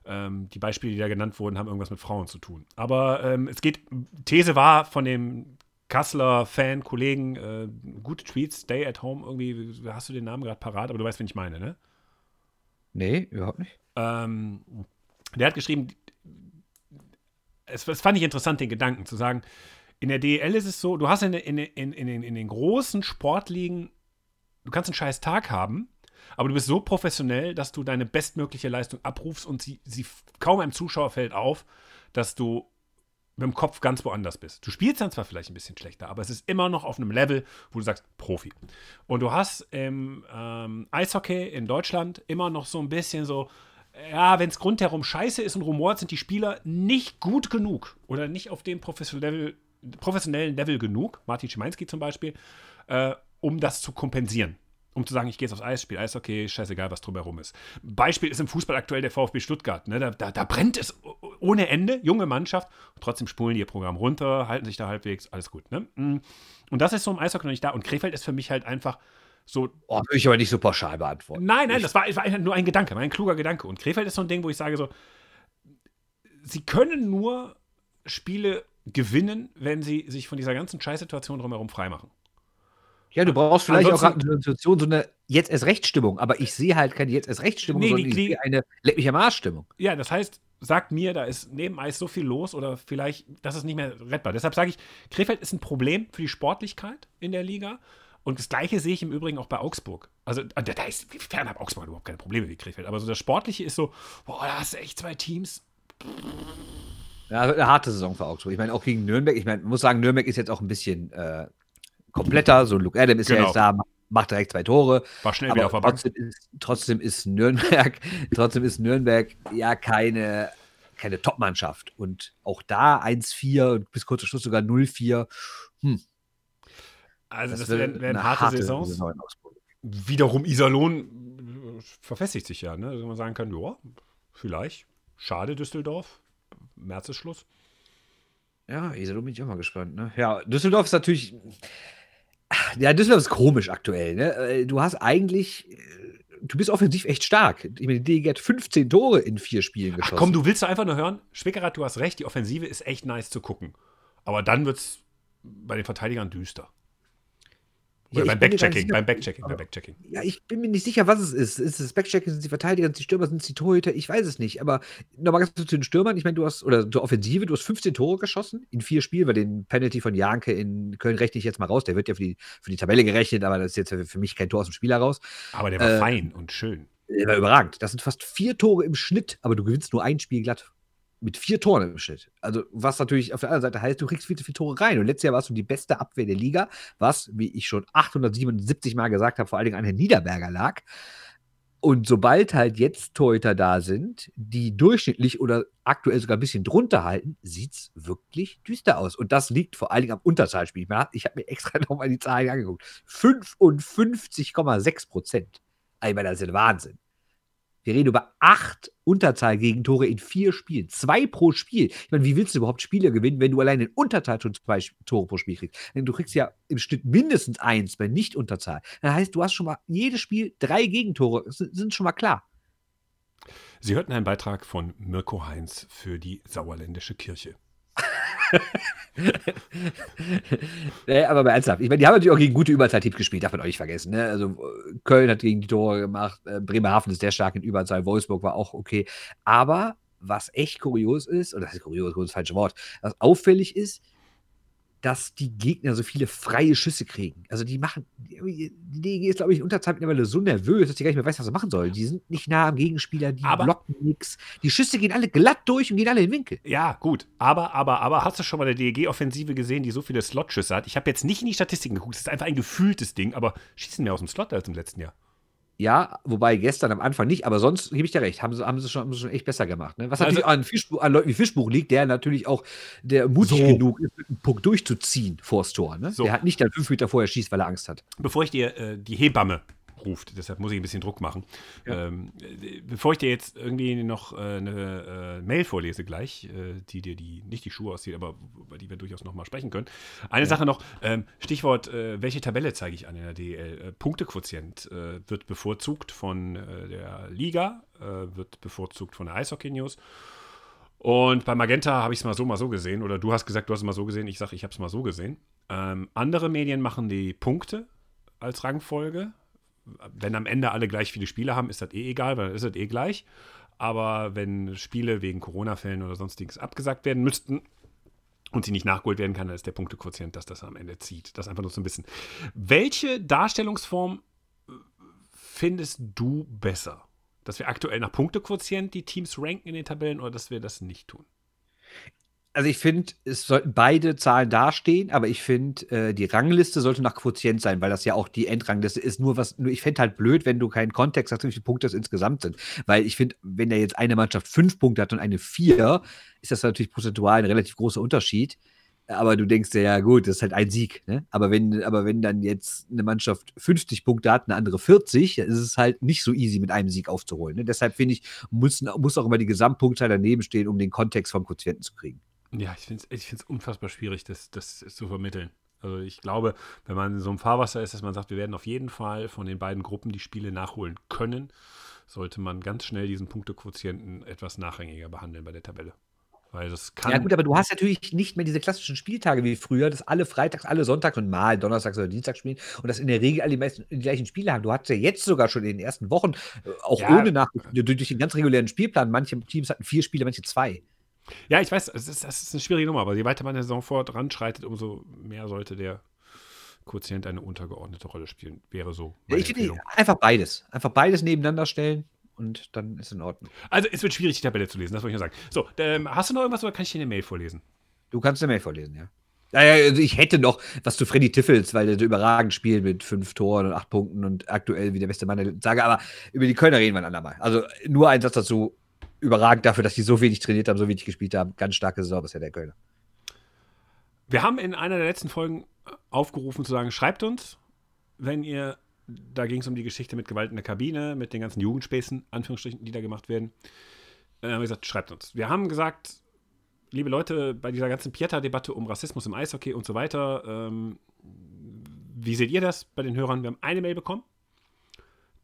Ähm, die Beispiele, die da genannt wurden, haben irgendwas mit Frauen zu tun. Aber ähm, es geht, These war von dem Kasseler Fan, Kollegen, äh, gute Tweets, Stay at Home, irgendwie, hast du den Namen gerade parat, aber du weißt, wen ich meine, ne? Nee, überhaupt nicht. Ähm, der hat geschrieben, es, es fand ich interessant, den Gedanken zu sagen, in der DEL ist es so, du hast in, in, in, in, den, in den großen Sportligen, du kannst einen scheiß Tag haben, aber du bist so professionell, dass du deine bestmögliche Leistung abrufst und sie, sie kaum einem Zuschauer fällt auf, dass du mit dem Kopf ganz woanders bist. Du spielst dann zwar vielleicht ein bisschen schlechter, aber es ist immer noch auf einem Level, wo du sagst, Profi. Und du hast im ähm, Eishockey in Deutschland immer noch so ein bisschen so, ja, wenn es rundherum scheiße ist und rumort, sind die Spieler nicht gut genug oder nicht auf dem professionellen, Level genug, Martin Schimanski zum Beispiel, äh, um das zu kompensieren. Um zu sagen, ich gehe jetzt aufs Eis, spiele Eishockey, scheißegal, was drumherum ist. Beispiel ist im Fußball aktuell der VfB Stuttgart. Ne? Da, da, da brennt es ohne Ende, junge Mannschaft. Trotzdem spulen die ihr Programm runter, halten sich da halbwegs, alles gut. Ne? Und das ist so im Eishockey noch nicht da. Und Krefeld ist für mich halt einfach So, Oh, würde ich aber nicht so pauschal beantworten. Nein, nein, Ich- das war, war nur ein Gedanke, war ein kluger Gedanke. Und Krefeld ist so ein Ding, wo ich sage so, sie können nur Spiele gewinnen, wenn sie sich von dieser ganzen Scheißsituation drumherum freimachen. Ja, du brauchst vielleicht auch gerade in der Situation so eine jetzt erst Rechtsstimmung, aber ich sehe halt keine jetzt erst Rechtsstimmung, Nee, sondern die- ich sehe eine leck mich am Arsch Stimmung. Ja, das heißt, sagt mir, da ist neben Eis so viel los oder vielleicht, das ist nicht mehr rettbar. Deshalb sage ich, Krefeld ist ein Problem für die Sportlichkeit in der Liga. Und das Gleiche sehe ich im Übrigen auch bei Augsburg. Also, da, da ist fernab Augsburg hat überhaupt keine Probleme wie Krefeld. Aber so das Sportliche ist so, boah, da hast du echt zwei Teams. Ja, eine harte Saison für Augsburg. Ich meine, auch gegen Nürnberg. Ich meine, man muss sagen, Nürnberg ist jetzt auch ein bisschen äh, kompletter. So Luke Adam ist ja Genau. jetzt da, macht direkt zwei Tore. War schnell wieder Aber auf der Bank. trotzdem ist, trotzdem ist Nürnberg, (laughs) trotzdem ist Nürnberg ja keine, keine Top-Mannschaft. Und auch da 1-4 und bis kurz Schluss sogar 0-4. Also, das, wird werden, werden eine harte, Saisons. Saison. Wiederum Iserlohn äh, verfestigt sich ja, ne? Dass man sagen kann, ja, vielleicht. Schade, Düsseldorf. März ist Schluss. Ja, Iserlohn bin ich auch mal gespannt. Ne? Ja, Düsseldorf ist natürlich. Ja, Düsseldorf ist komisch aktuell. Ne? Äh, Du hast eigentlich. äh, Du bist offensiv echt stark. Ich meine, die DG hat 15 Tore in vier Spielen Ach geschossen. komm, du willst doch einfach nur hören. Schwickerath, du hast recht, die Offensive ist echt nice zu gucken. Aber dann wird es bei den Verteidigern düster. Ja, beim Backchecking, sicher, beim Backchecking, beim Backchecking. Ja, ich bin mir nicht sicher, was es ist. Ist es Backchecking, sind es die Verteidiger, sind es die Stürmer, sind es die Torhüter? Ich weiß es nicht. Aber nochmal ganz kurz zu den Stürmern. Ich meine, du hast, oder zur Offensive, du hast 15 Tore geschossen in vier Spielen, weil den Penalty von Janke in Köln rechne ich jetzt mal raus. Der wird ja für die, für die Tabelle gerechnet, aber das ist jetzt für mich kein Tor aus dem Spiel heraus. Aber der war Äh, fein und schön. Der war überragend. Das sind fast vier Tore im Schnitt, aber du gewinnst nur ein Spiel glatt. Mit vier Toren im Schnitt. Also, was natürlich auf der anderen Seite heißt, du kriegst viel zu viele Tore rein. Und letztes Jahr warst du die beste Abwehr der Liga, was, wie ich schon 877 Mal gesagt habe, vor allen Dingen an Herrn Niederberger lag. Und sobald halt jetzt Torhüter da sind, die durchschnittlich oder aktuell sogar ein bisschen drunter halten, sieht es wirklich düster aus. Und das liegt vor allen Dingen am Unterzahlspiel. Ich hab- Ich habe mir extra (laughs) nochmal die Zahlen angeguckt. 55,6 Prozent. Ich meine, das ist ja Wahnsinn. Wir reden über acht Unterzahl-Gegentore in vier Spielen. Zwei pro Spiel. Ich meine, wie willst du überhaupt Spiele gewinnen, wenn du allein in Unterzahl schon zwei Tore pro Spiel kriegst? Denn du kriegst ja im Schnitt mindestens eins bei Nicht-Unterzahl. Das heißt, du hast schon mal jedes Spiel drei Gegentore. Das sind schon mal klar. Sie hörten einen Beitrag von Mirko Heinz für die Sauerländische Kirche. Nee, aber mal ernsthaft. Ich meine, die haben natürlich auch gegen gute Überzahlteams gespielt, darf man auch nicht vergessen. Ne? Also Köln hat gegen die Tore gemacht, äh, Bremerhaven ist sehr stark in Überzahl, Wolfsburg war auch okay. Aber was echt kurios ist, oder das ist kurios, das ist das falsche Wort, was auffällig ist, dass die Gegner so viele freie Schüsse kriegen. Also die machen, die DEG ist, glaube ich, in Unterzahl mittlerweile so nervös, dass die gar nicht mehr weiß, was sie machen sollen. Die sind nicht nah am Gegenspieler, die Aber- blocken nichts. Die Schüsse gehen alle glatt durch und gehen alle in den Winkel. Ja, gut. Aber, aber, aber hast du schon mal eine DEG-Offensive gesehen, die so viele Slotschüsse hat? Ich habe jetzt nicht in die Statistiken geguckt. Es ist einfach ein gefühltes Ding, aber schießen mehr aus dem Slot als im letzten Jahr. Ja, wobei gestern am Anfang nicht, aber sonst gebe ich dir recht, haben sie, haben sie, schon, haben sie schon echt besser gemacht. Ne? Was Also- natürlich an, Fischbuch, an Leuten wie Fischbuch liegt, der natürlich auch der mutig So. genug ist, mit einem Puck durchzuziehen vors Tor. Ne? So. Der hat nicht dann fünf Meter vorher schießt, weil er Angst hat. Bevor ich dir äh, die Hebamme ruft, deshalb muss ich ein bisschen Druck machen. Ja. Ähm, äh, bevor ich dir jetzt irgendwie noch äh, eine äh, Mail vorlese gleich, äh, die dir die nicht die Schuhe auszieht, aber über die wir durchaus noch mal sprechen können. Eine Sache noch, ähm, Stichwort, welche Tabelle zeige ich an in der DL? Punktequotient wird bevorzugt von der Liga, wird bevorzugt von der Eishockey News. Und bei Magenta habe ich es mal so, mal so gesehen. Oder du hast gesagt, du hast es mal so gesehen. Ich sage, ich habe es mal so gesehen. Ähm, andere Medien machen die Punkte als Rangfolge. Wenn am Ende alle gleich viele Spiele haben, ist das eh egal, weil dann ist das eh gleich. Aber wenn Spiele wegen Corona-Fällen oder sonstiges abgesagt werden müssten und sie nicht nachgeholt werden kann, dann ist der Punktequotient, dass das am Ende zieht. Das einfach nur so ein bisschen. Welche Darstellungsform äh, findest du besser? Dass wir aktuell nach Punktequotient die Teams ranken in den Tabellen oder dass wir das nicht tun? Also ich finde, es sollten beide Zahlen dastehen, aber ich finde, äh, die Rangliste sollte nach Quotient sein, weil das ja auch die Endrangliste ist. Nur was, nur ich fände halt blöd, wenn du keinen Kontext hast, wie viele Punkte das insgesamt sind. Weil ich finde, wenn da jetzt eine Mannschaft fünf Punkte hat und eine vier, ist das natürlich prozentual ein relativ großer Unterschied. Aber du denkst dir, ja gut, das ist halt ein Sieg. Ne? Aber, wenn, aber wenn dann jetzt eine Mannschaft 50 Punkte hat, eine andere 40, dann ist es halt nicht so easy, mit einem Sieg aufzuholen. Ne? Deshalb finde ich, muss, muss auch immer die Gesamtpunktzahl daneben stehen, um den Kontext vom Quotienten zu kriegen. Ja, ich finde es ich find's unfassbar schwierig, das, das zu vermitteln. Also ich glaube, wenn man in so einem Fahrwasser ist, dass man sagt, wir werden auf jeden Fall von den beiden Gruppen die Spiele nachholen können, sollte man ganz schnell diesen Punktequotienten etwas nachrangiger behandeln bei der Tabelle. Weil das kann. Ja, gut, aber du hast natürlich nicht mehr diese klassischen Spieltage wie früher, dass alle Freitags, alle Sonntags und mal Donnerstags oder Dienstags spielen und das in der Regel alle die, meisten, die gleichen Spiele haben. Du hattest ja jetzt sogar schon in den ersten Wochen, äh, auch Ja. ohne Nachrichten, durch den ganz regulären Spielplan, manche Teams hatten vier Spiele, manche zwei. Ja, ich weiß, es ist, das ist eine schwierige Nummer, aber je weiter man in der Saison voranschreitet, umso mehr sollte der Quotient eine untergeordnete Rolle spielen. Wäre so. Ich finde einfach beides. Einfach beides nebeneinander stellen und dann ist in Ordnung. Also, es wird schwierig, die Tabelle zu lesen, das wollte ich nur sagen. So, ähm, hast du noch irgendwas oder kann ich dir eine Mail vorlesen? Du kannst eine Mail vorlesen, ja. Naja, also ich hätte noch was zu Freddy Tiffels, weil der so überragend spielt mit fünf Toren und acht Punkten und aktuell wie der beste Mann der Sage, aber über die Kölner reden wir ein andermal. Also nur ein Satz dazu. Überragend dafür, dass die so wenig trainiert haben, so wenig gespielt haben. Ganz starke Saison bisher der Kölner. Wir haben in einer der letzten Folgen aufgerufen zu sagen, schreibt uns, wenn ihr, da ging es um die Geschichte mit Gewalt in der Kabine, mit den ganzen Jugendspäßen, Anführungsstrichen, die da gemacht werden. Äh, haben wir gesagt, schreibt uns. Wir haben gesagt, liebe Leute, bei dieser ganzen Pieta-Debatte um Rassismus im Eishockey und so weiter, ähm, wie seht ihr das bei den Hörern? Wir haben eine Mail bekommen.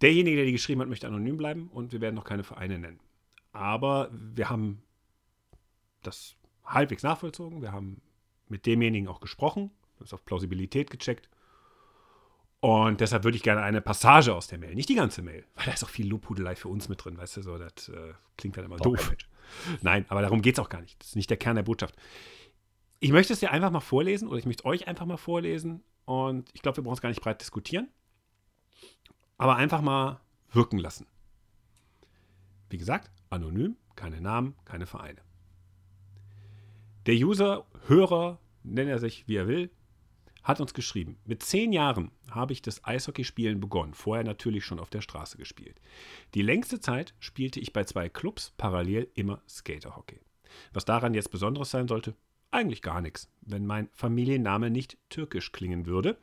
Derjenige, der die geschrieben hat, möchte anonym bleiben und wir werden noch keine Vereine nennen. Aber wir haben das halbwegs nachvollzogen. Wir haben mit demjenigen auch gesprochen, das auf Plausibilität gecheckt. Und deshalb würde ich gerne eine Passage aus der Mail, nicht die ganze Mail, weil da ist auch viel Lobhudelei für uns mit drin, weißt du, so, das äh, klingt dann immer doof. Nein, aber darum geht es auch gar nicht. Das ist nicht der Kern der Botschaft. Ich möchte es dir einfach mal vorlesen oder ich möchte euch einfach mal vorlesen und ich glaube, wir brauchen es gar nicht breit diskutieren, aber einfach mal wirken lassen. Wie gesagt, anonym, keine Namen, keine Vereine. Der User, Hörer, nennt er sich wie er will, hat uns geschrieben, mit zehn Jahren habe ich das Eishockeyspielen begonnen, vorher natürlich schon auf der Straße gespielt. Die längste Zeit spielte ich bei zwei Clubs parallel immer Skaterhockey. Was daran jetzt Besonderes sein sollte? Eigentlich gar nichts, wenn mein Familienname nicht türkisch klingen würde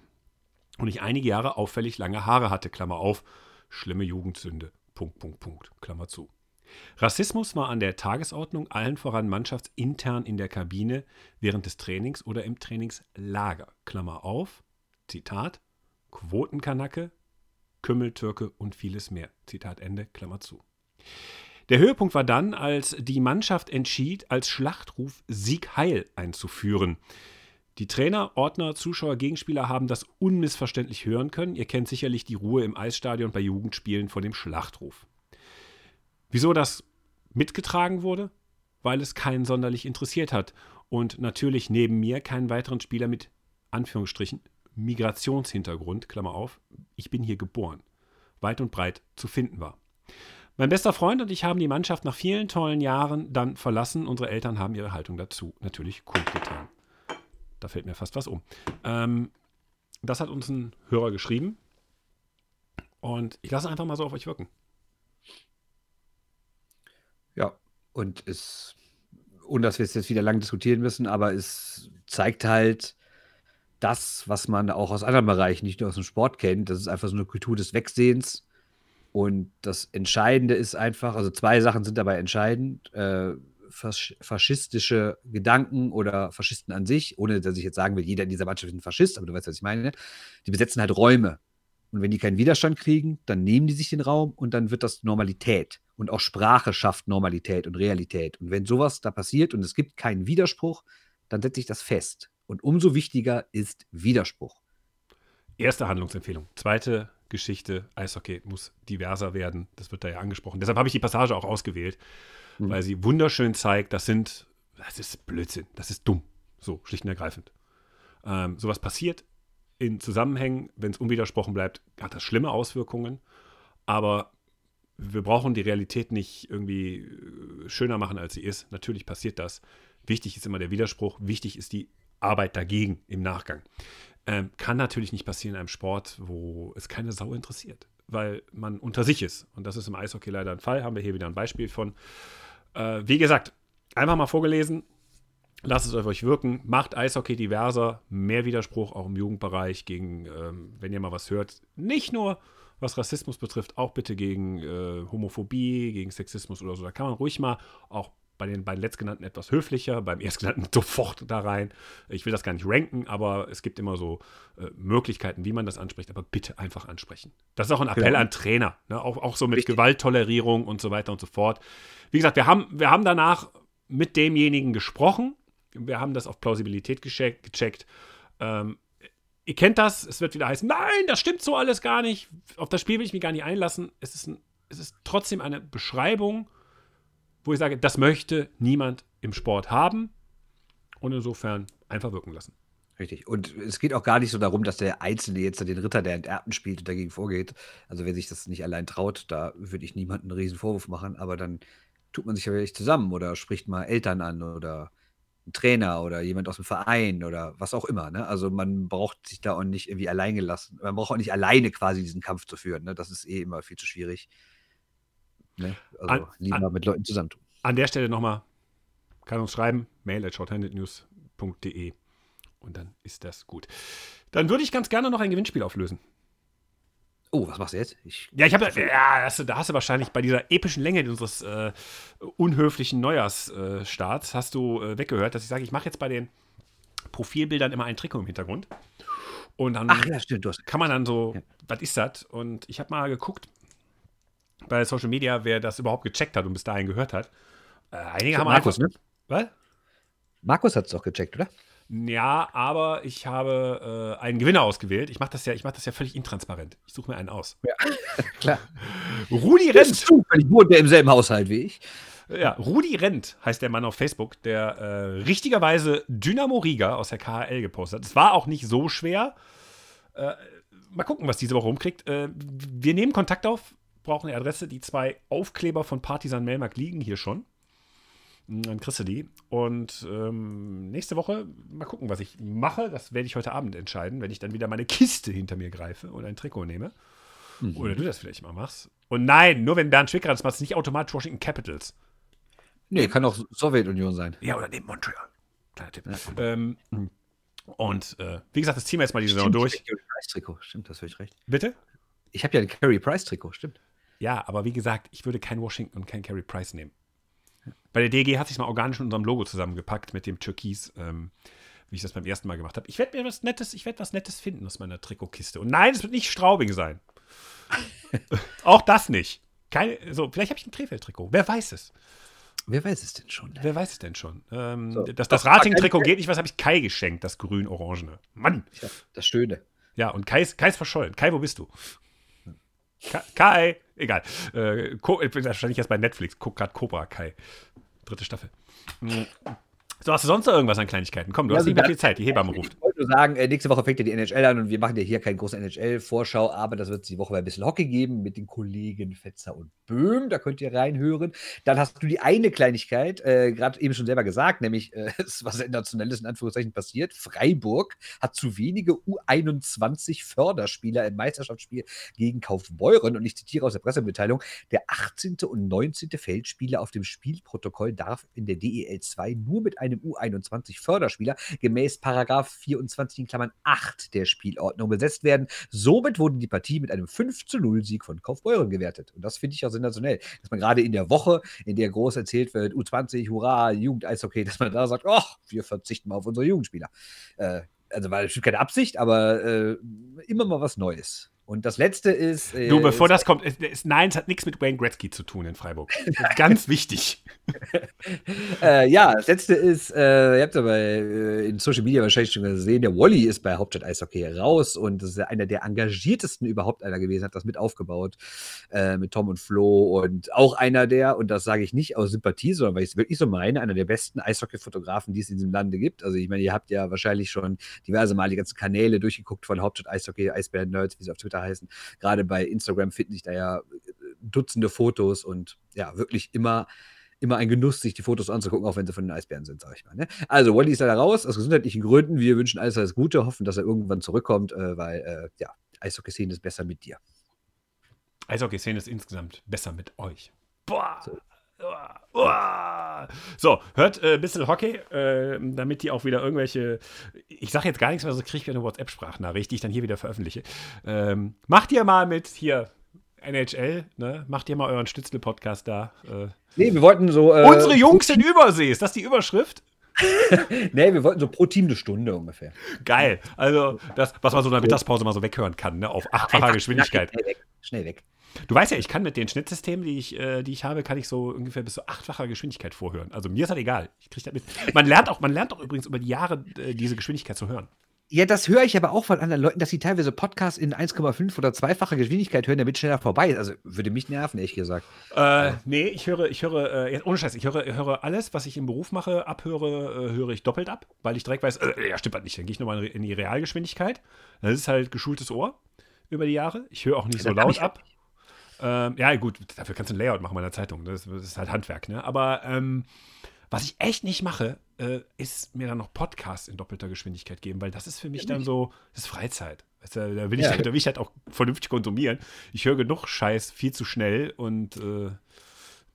und ich einige Jahre auffällig lange Haare hatte, Klammer auf, schlimme Jugendsünde, Punkt, Punkt, Punkt, Klammer zu. Rassismus war an der Tagesordnung, allen voran mannschaftsintern in der Kabine, während des Trainings oder im Trainingslager. Klammer auf, Zitat, Quotenkanacke, Kümmeltürke und vieles mehr. Zitat Ende, Klammer zu. Der Höhepunkt war dann, als die Mannschaft entschied, als Schlachtruf Sieg Heil einzuführen. Die Trainer, Ordner, Zuschauer, Gegenspieler haben das unmissverständlich hören können. Ihr kennt sicherlich die Ruhe im Eisstadion bei Jugendspielen vor dem Schlachtruf. Wieso das mitgetragen wurde? Weil es keinen sonderlich interessiert hat und natürlich neben mir keinen weiteren Spieler mit Anführungsstrichen Migrationshintergrund, Klammer auf, ich bin hier geboren, weit und breit zu finden war. Mein bester Freund und ich haben die Mannschaft nach vielen tollen Jahren dann verlassen. Unsere Eltern haben ihre Haltung dazu natürlich kundgetan. Da fällt mir fast was um. Ähm, das hat uns ein Hörer geschrieben. Und ich lasse einfach mal so auf euch wirken. Ja, und es, ohne dass wir es jetzt wieder lang diskutieren müssen, aber es zeigt halt das, was man auch aus anderen Bereichen, nicht nur aus dem Sport kennt. Das ist einfach so eine Kultur des Wegsehens. Und das Entscheidende ist einfach, also zwei Sachen sind dabei entscheidend. Äh, fasch faschistische Gedanken oder Faschisten an sich, ohne dass ich jetzt sagen will, jeder in dieser Mannschaft ist ein Faschist, aber du weißt, was ich meine. Die besetzen halt Räume. Und wenn die keinen Widerstand kriegen, dann nehmen die sich den Raum und dann wird das Normalität. Und auch Sprache schafft Normalität und Realität. Und wenn sowas da passiert und es gibt keinen Widerspruch, dann setze ich das fest. Und umso wichtiger ist Widerspruch. Erste Handlungsempfehlung. Zweite Geschichte, Eishockey muss diverser werden. Das wird da ja angesprochen. Deshalb habe ich die Passage auch ausgewählt, mhm. weil sie wunderschön zeigt, das sind, das ist Blödsinn, das ist dumm. So, schlicht und ergreifend. Ähm, sowas passiert in Zusammenhängen, wenn es unwidersprochen bleibt, hat das schlimme Auswirkungen. Aber wir brauchen die Realität nicht irgendwie äh, schöner machen, als sie ist. Natürlich passiert das. Wichtig ist immer der Widerspruch. Wichtig ist die Arbeit dagegen im Nachgang. Ähm, kann natürlich nicht passieren in einem Sport, wo es keine Sau interessiert, weil man unter sich ist. Und das ist im Eishockey leider ein Fall. Haben wir hier wieder ein Beispiel von. Äh, wie gesagt, einfach mal vorgelesen. Lasst es auf euch wirken. Macht Eishockey diverser. Mehr Widerspruch auch im Jugendbereich gegen, ähm, wenn ihr mal was hört. Nicht nur was Rassismus betrifft, auch bitte gegen äh, Homophobie, gegen Sexismus oder so. Da kann man ruhig mal auch bei den beiden letztgenannten etwas höflicher, beim erstgenannten (laughs) sofort da rein. Ich will das gar nicht ranken, aber es gibt immer so äh, Möglichkeiten, wie man das anspricht, aber bitte einfach ansprechen. Das ist auch ein Appell Genau. an Trainer, ne? auch, auch so mit Richtig. Gewalttolerierung und so weiter und so fort. Wie gesagt, wir haben, wir haben danach mit demjenigen gesprochen. Wir haben das auf Plausibilität gecheckt. gecheckt. Ähm, ihr kennt das, es wird wieder heißen, nein, das stimmt so alles gar nicht. Auf das Spiel will ich mich gar nicht einlassen. Es ist, ein, es ist trotzdem eine Beschreibung, wo ich sage, das möchte niemand im Sport haben. Und insofern einfach wirken lassen. Richtig. Und es geht auch gar nicht so darum, dass der Einzelne jetzt den Ritter der Enterbten spielt und dagegen vorgeht. Also wer sich das nicht allein traut, da würde ich niemandem einen riesen Vorwurf machen, aber dann tut man sich ja wirklich zusammen oder spricht mal Eltern an oder Trainer oder jemand aus dem Verein oder was auch immer. Ne? Also man braucht sich da auch nicht irgendwie allein gelassen. Man braucht auch nicht alleine quasi diesen Kampf zu führen. Ne? Das ist eh immer viel zu schwierig. Ne? Also An- lieber an- mit Leuten zusammentun. An der Stelle nochmal, kann uns schreiben, mail at shorthandednews.de und dann ist das gut. Dann würde ich ganz gerne noch ein Gewinnspiel auflösen. Oh, was machst du jetzt? Ich, Ja, ich habe, ja, du, da hast du wahrscheinlich bei dieser epischen Länge unseres äh, unhöflichen Neujahrsstarts, äh, hast du äh, weggehört, dass ich sage, ich mache jetzt bei den Profilbildern immer ein Trikot im Hintergrund. Und dann Ach ja, stimmt, du hast. kann man dann so, Ja. was ist das? Und ich habe mal geguckt bei Social Media, wer das überhaupt gecheckt hat und bis dahin gehört hat. Äh, einige haben Markus, einfach. ne? Was? Markus hat es doch gecheckt, oder? Ja, aber ich habe äh, einen Gewinner ausgewählt. Ich mache das ja, ich mache das ja völlig intransparent. Ich suche mir einen aus. (laughs) Klar. Rudi Rent. zufällig wohnt der im selben Haushalt wie ich. Ja, Rudi Rent heißt der Mann auf Facebook, der äh, richtigerweise Dynamo Riga aus der KHL gepostet hat. Es war auch nicht so schwer. Äh, mal gucken, was diese Woche rumkriegt. Äh, wir nehmen Kontakt auf, brauchen eine Adresse. Die zwei Aufkleber von Partisan Melmark liegen hier schon. Dann kriegst du die. Und ähm, nächste Woche mal gucken, was ich mache. Das werde ich heute Abend entscheiden, wenn ich dann wieder meine Kiste hinter mir greife und ein Trikot nehme. Oder du das vielleicht mal machst. Und nein, nur wenn Bernd Schwickerath das macht, nicht automatisch Washington Capitals. Nee, kann auch Sowjetunion sein. Ja, oder neben Montreal. Kleiner Tipp. Ähm, und äh, wie gesagt, das ziehen wir jetzt mal die Saison durch. Ich ja ein Price-Trikot. Stimmt, das völlig recht. Bitte? Ich habe ja ein Carey Price-Trikot, stimmt. Ja, aber wie gesagt, ich würde kein Washington und kein Carey Price nehmen. Bei der DG hat sich mal organisch mit unserem Logo zusammengepackt mit dem Türkis, ähm, wie ich das beim ersten Mal gemacht habe. Ich werde mir was Nettes, ich werde was Nettes finden aus meiner Trikotkiste. Und nein, es wird nicht Straubing sein. (laughs) Auch das nicht. Keine, so, vielleicht habe ich ein Krefeld-Trikot. Wer weiß es? Wer weiß es denn schon? Wer weiß es denn schon? Ähm, So. das das Rating-Trikot geht nicht, was habe ich Kai geschenkt, das grün-orangene. Mann! Ja, das Schöne. Ja, und Kai ist, Kai ist verschollen. Kai, wo bist du? Ka- Kai, egal. Äh, ich bin wahrscheinlich erst bei Netflix. Guck gerade Cobra Kai. Dritte Staffel. So, hast du sonst noch irgendwas an Kleinigkeiten? Komm, du Ja, hast nicht mehr viel Zeit. Die Hebamme ruft. Nur sagen, äh, nächste Woche fängt ja die NHL an und wir machen ja hier keine große NHL-Vorschau, aber das wird die Woche ein bisschen Hockey geben mit den Kollegen Fetzer und Böhm. Da könnt ihr reinhören. Dann hast du die eine Kleinigkeit, äh, gerade eben schon selber gesagt, nämlich äh, (laughs) was Sensationelles in Anführungszeichen passiert. Freiburg hat zu wenige U21-Förderspieler im Meisterschaftsspiel gegen Kaufbeuren und ich zitiere aus der Pressemitteilung: Der 18. und 19. Feldspieler auf dem Spielprotokoll darf in der DEL 2 nur mit einem U21-Förderspieler gemäß Paragraph 24 in Klammern 8 der Spielordnung besetzt werden. Somit wurde die Partie mit einem 5 zu 0 Sieg von Kaufbeuren gewertet. Und das finde ich auch sensationell, dass man gerade in der Woche, in der groß erzählt wird, U20, hurra, Jugend-Eishockey, dass man da sagt, ach, wir verzichten mal auf unsere Jugendspieler. Äh, also war bestimmt keine Absicht, aber äh, immer mal was Neues. Und das letzte ist. Äh, Du, bevor ist- das kommt, es, es, nein, es hat nichts mit Wayne Gretzky zu tun in Freiburg. (laughs) Ist ganz wichtig. (laughs) äh, ja, das letzte ist, äh, ihr habt aber äh, in Social Media wahrscheinlich schon gesehen, der Wally ist bei Hauptstadt Eishockey raus und das ist ja einer der engagiertesten überhaupt einer gewesen, hat das mit aufgebaut äh, mit Tom und Flo und auch einer der, und das sage ich nicht aus Sympathie, sondern weil ich es wirklich so meine, einer der besten Eishockey-Fotografen, die es in diesem Lande gibt. Also ich meine, ihr habt ja wahrscheinlich schon diverse Mal die ganzen Kanäle durchgeguckt von Hauptstadt Eishockey, Eisbären Nerds, wie sie auf Twitter heißen. Gerade bei Instagram finden sich da ja äh, Dutzende Fotos und ja, wirklich immer immer ein Genuss, sich die Fotos anzugucken, auch wenn sie von den Eisbären sind, sag ich mal. Ne? Also, Wally ist leider raus, aus gesundheitlichen Gründen. Wir wünschen alles alles Gute, hoffen, dass er irgendwann zurückkommt, äh, weil, äh, ja, Eishockey-Szene ist besser mit dir. Eishockey-Szene ist insgesamt besser mit euch. Boah. Uah. So, hört äh, ein bisschen Hockey, äh, damit die auch wieder irgendwelche. Ich sage jetzt gar nichts mehr, so kriege ich wieder eine WhatsApp-Sprachnachricht, die ich dann hier wieder veröffentliche. Ähm, macht ihr mal mit hier NHL, ne? Macht ihr mal euren Stützle-Podcast da. Äh. Nee, wir wollten so. Äh, Unsere Jungs in Übersee, ist das die Überschrift? (laughs) nee, wir wollten so pro Team eine Stunde ungefähr. Geil. Also, das, was man so in der Mittagspause mal so weghören kann, ne? Auf achtfacher Geschwindigkeit. Schnell weg. Schnell weg. Du weißt ja, ich kann mit den Schnittsystemen, die ich, äh, die ich habe, kann ich so ungefähr bis zu achtfacher Geschwindigkeit vorhören. Also mir ist das egal. Ich krieg das mit. Man lernt auch, man lernt auch übrigens über die Jahre äh, diese Geschwindigkeit zu hören. Ja, das höre ich aber auch von anderen Leuten, dass sie teilweise Podcasts in 1,5 oder zweifacher Geschwindigkeit hören, damit schneller vorbei ist. Also würde mich nerven, ehrlich gesagt. Äh, nee, ich höre, ich höre, äh, ohne Scheiß, ich höre, höre alles, was ich im Beruf mache, abhöre, äh, höre ich doppelt ab, weil ich direkt weiß, äh, ja, stimmt halt nicht. Dann gehe ich nochmal in die Realgeschwindigkeit. Das ist halt geschultes Ohr über die Jahre. Ich höre auch nicht so laut ab. Ähm, ja, gut, dafür kannst du ein Layout machen bei der Zeitung. Das, das ist halt Handwerk, ne? Aber ähm, was ich echt nicht mache, äh, ist mir dann noch Podcasts in doppelter Geschwindigkeit geben, weil das ist für mich dann so, das ist Freizeit. Weißt du, da, will ich, Ja. da will ich halt auch vernünftig konsumieren. Ich höre genug Scheiß viel zu schnell und äh,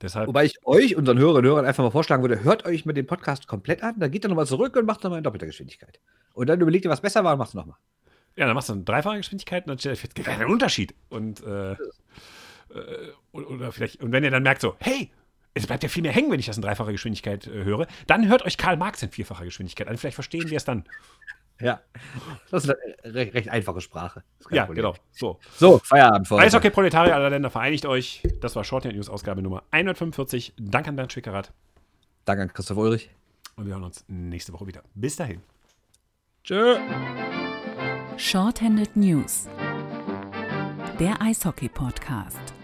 deshalb. Wobei ich euch, unseren Hörerinnen und Hörern, einfach mal vorschlagen würde, hört euch mal den Podcast komplett an, dann geht ihr nochmal zurück und macht nochmal in doppelter Geschwindigkeit. Und dann überlegt ihr, was besser war und macht es nochmal. Ja, dann machst du eine dreifache Geschwindigkeit und dann stellt ihr fest, gar keinen Unterschied. Und, äh, oder- oder vielleicht, und wenn ihr dann merkt so, hey, es bleibt ja viel mehr hängen, wenn ich das in dreifacher Geschwindigkeit äh, höre, dann hört euch Karl Marx in vierfacher Geschwindigkeit an. Vielleicht verstehen wir es dann. Ja. Das ist eine recht, recht einfache Sprache. Ja, Problem. genau. So. So, Feierabend für. Eishockey Proletarier aller Länder vereinigt euch. Das war Shorthand News Ausgabe Nummer 145. Danke an Bernd Schwickerath. Danke an Christoph Ulrich. Und wir hören uns nächste Woche wieder. Bis dahin. Tschö. Shorthanded News. Der Eishockey-Podcast.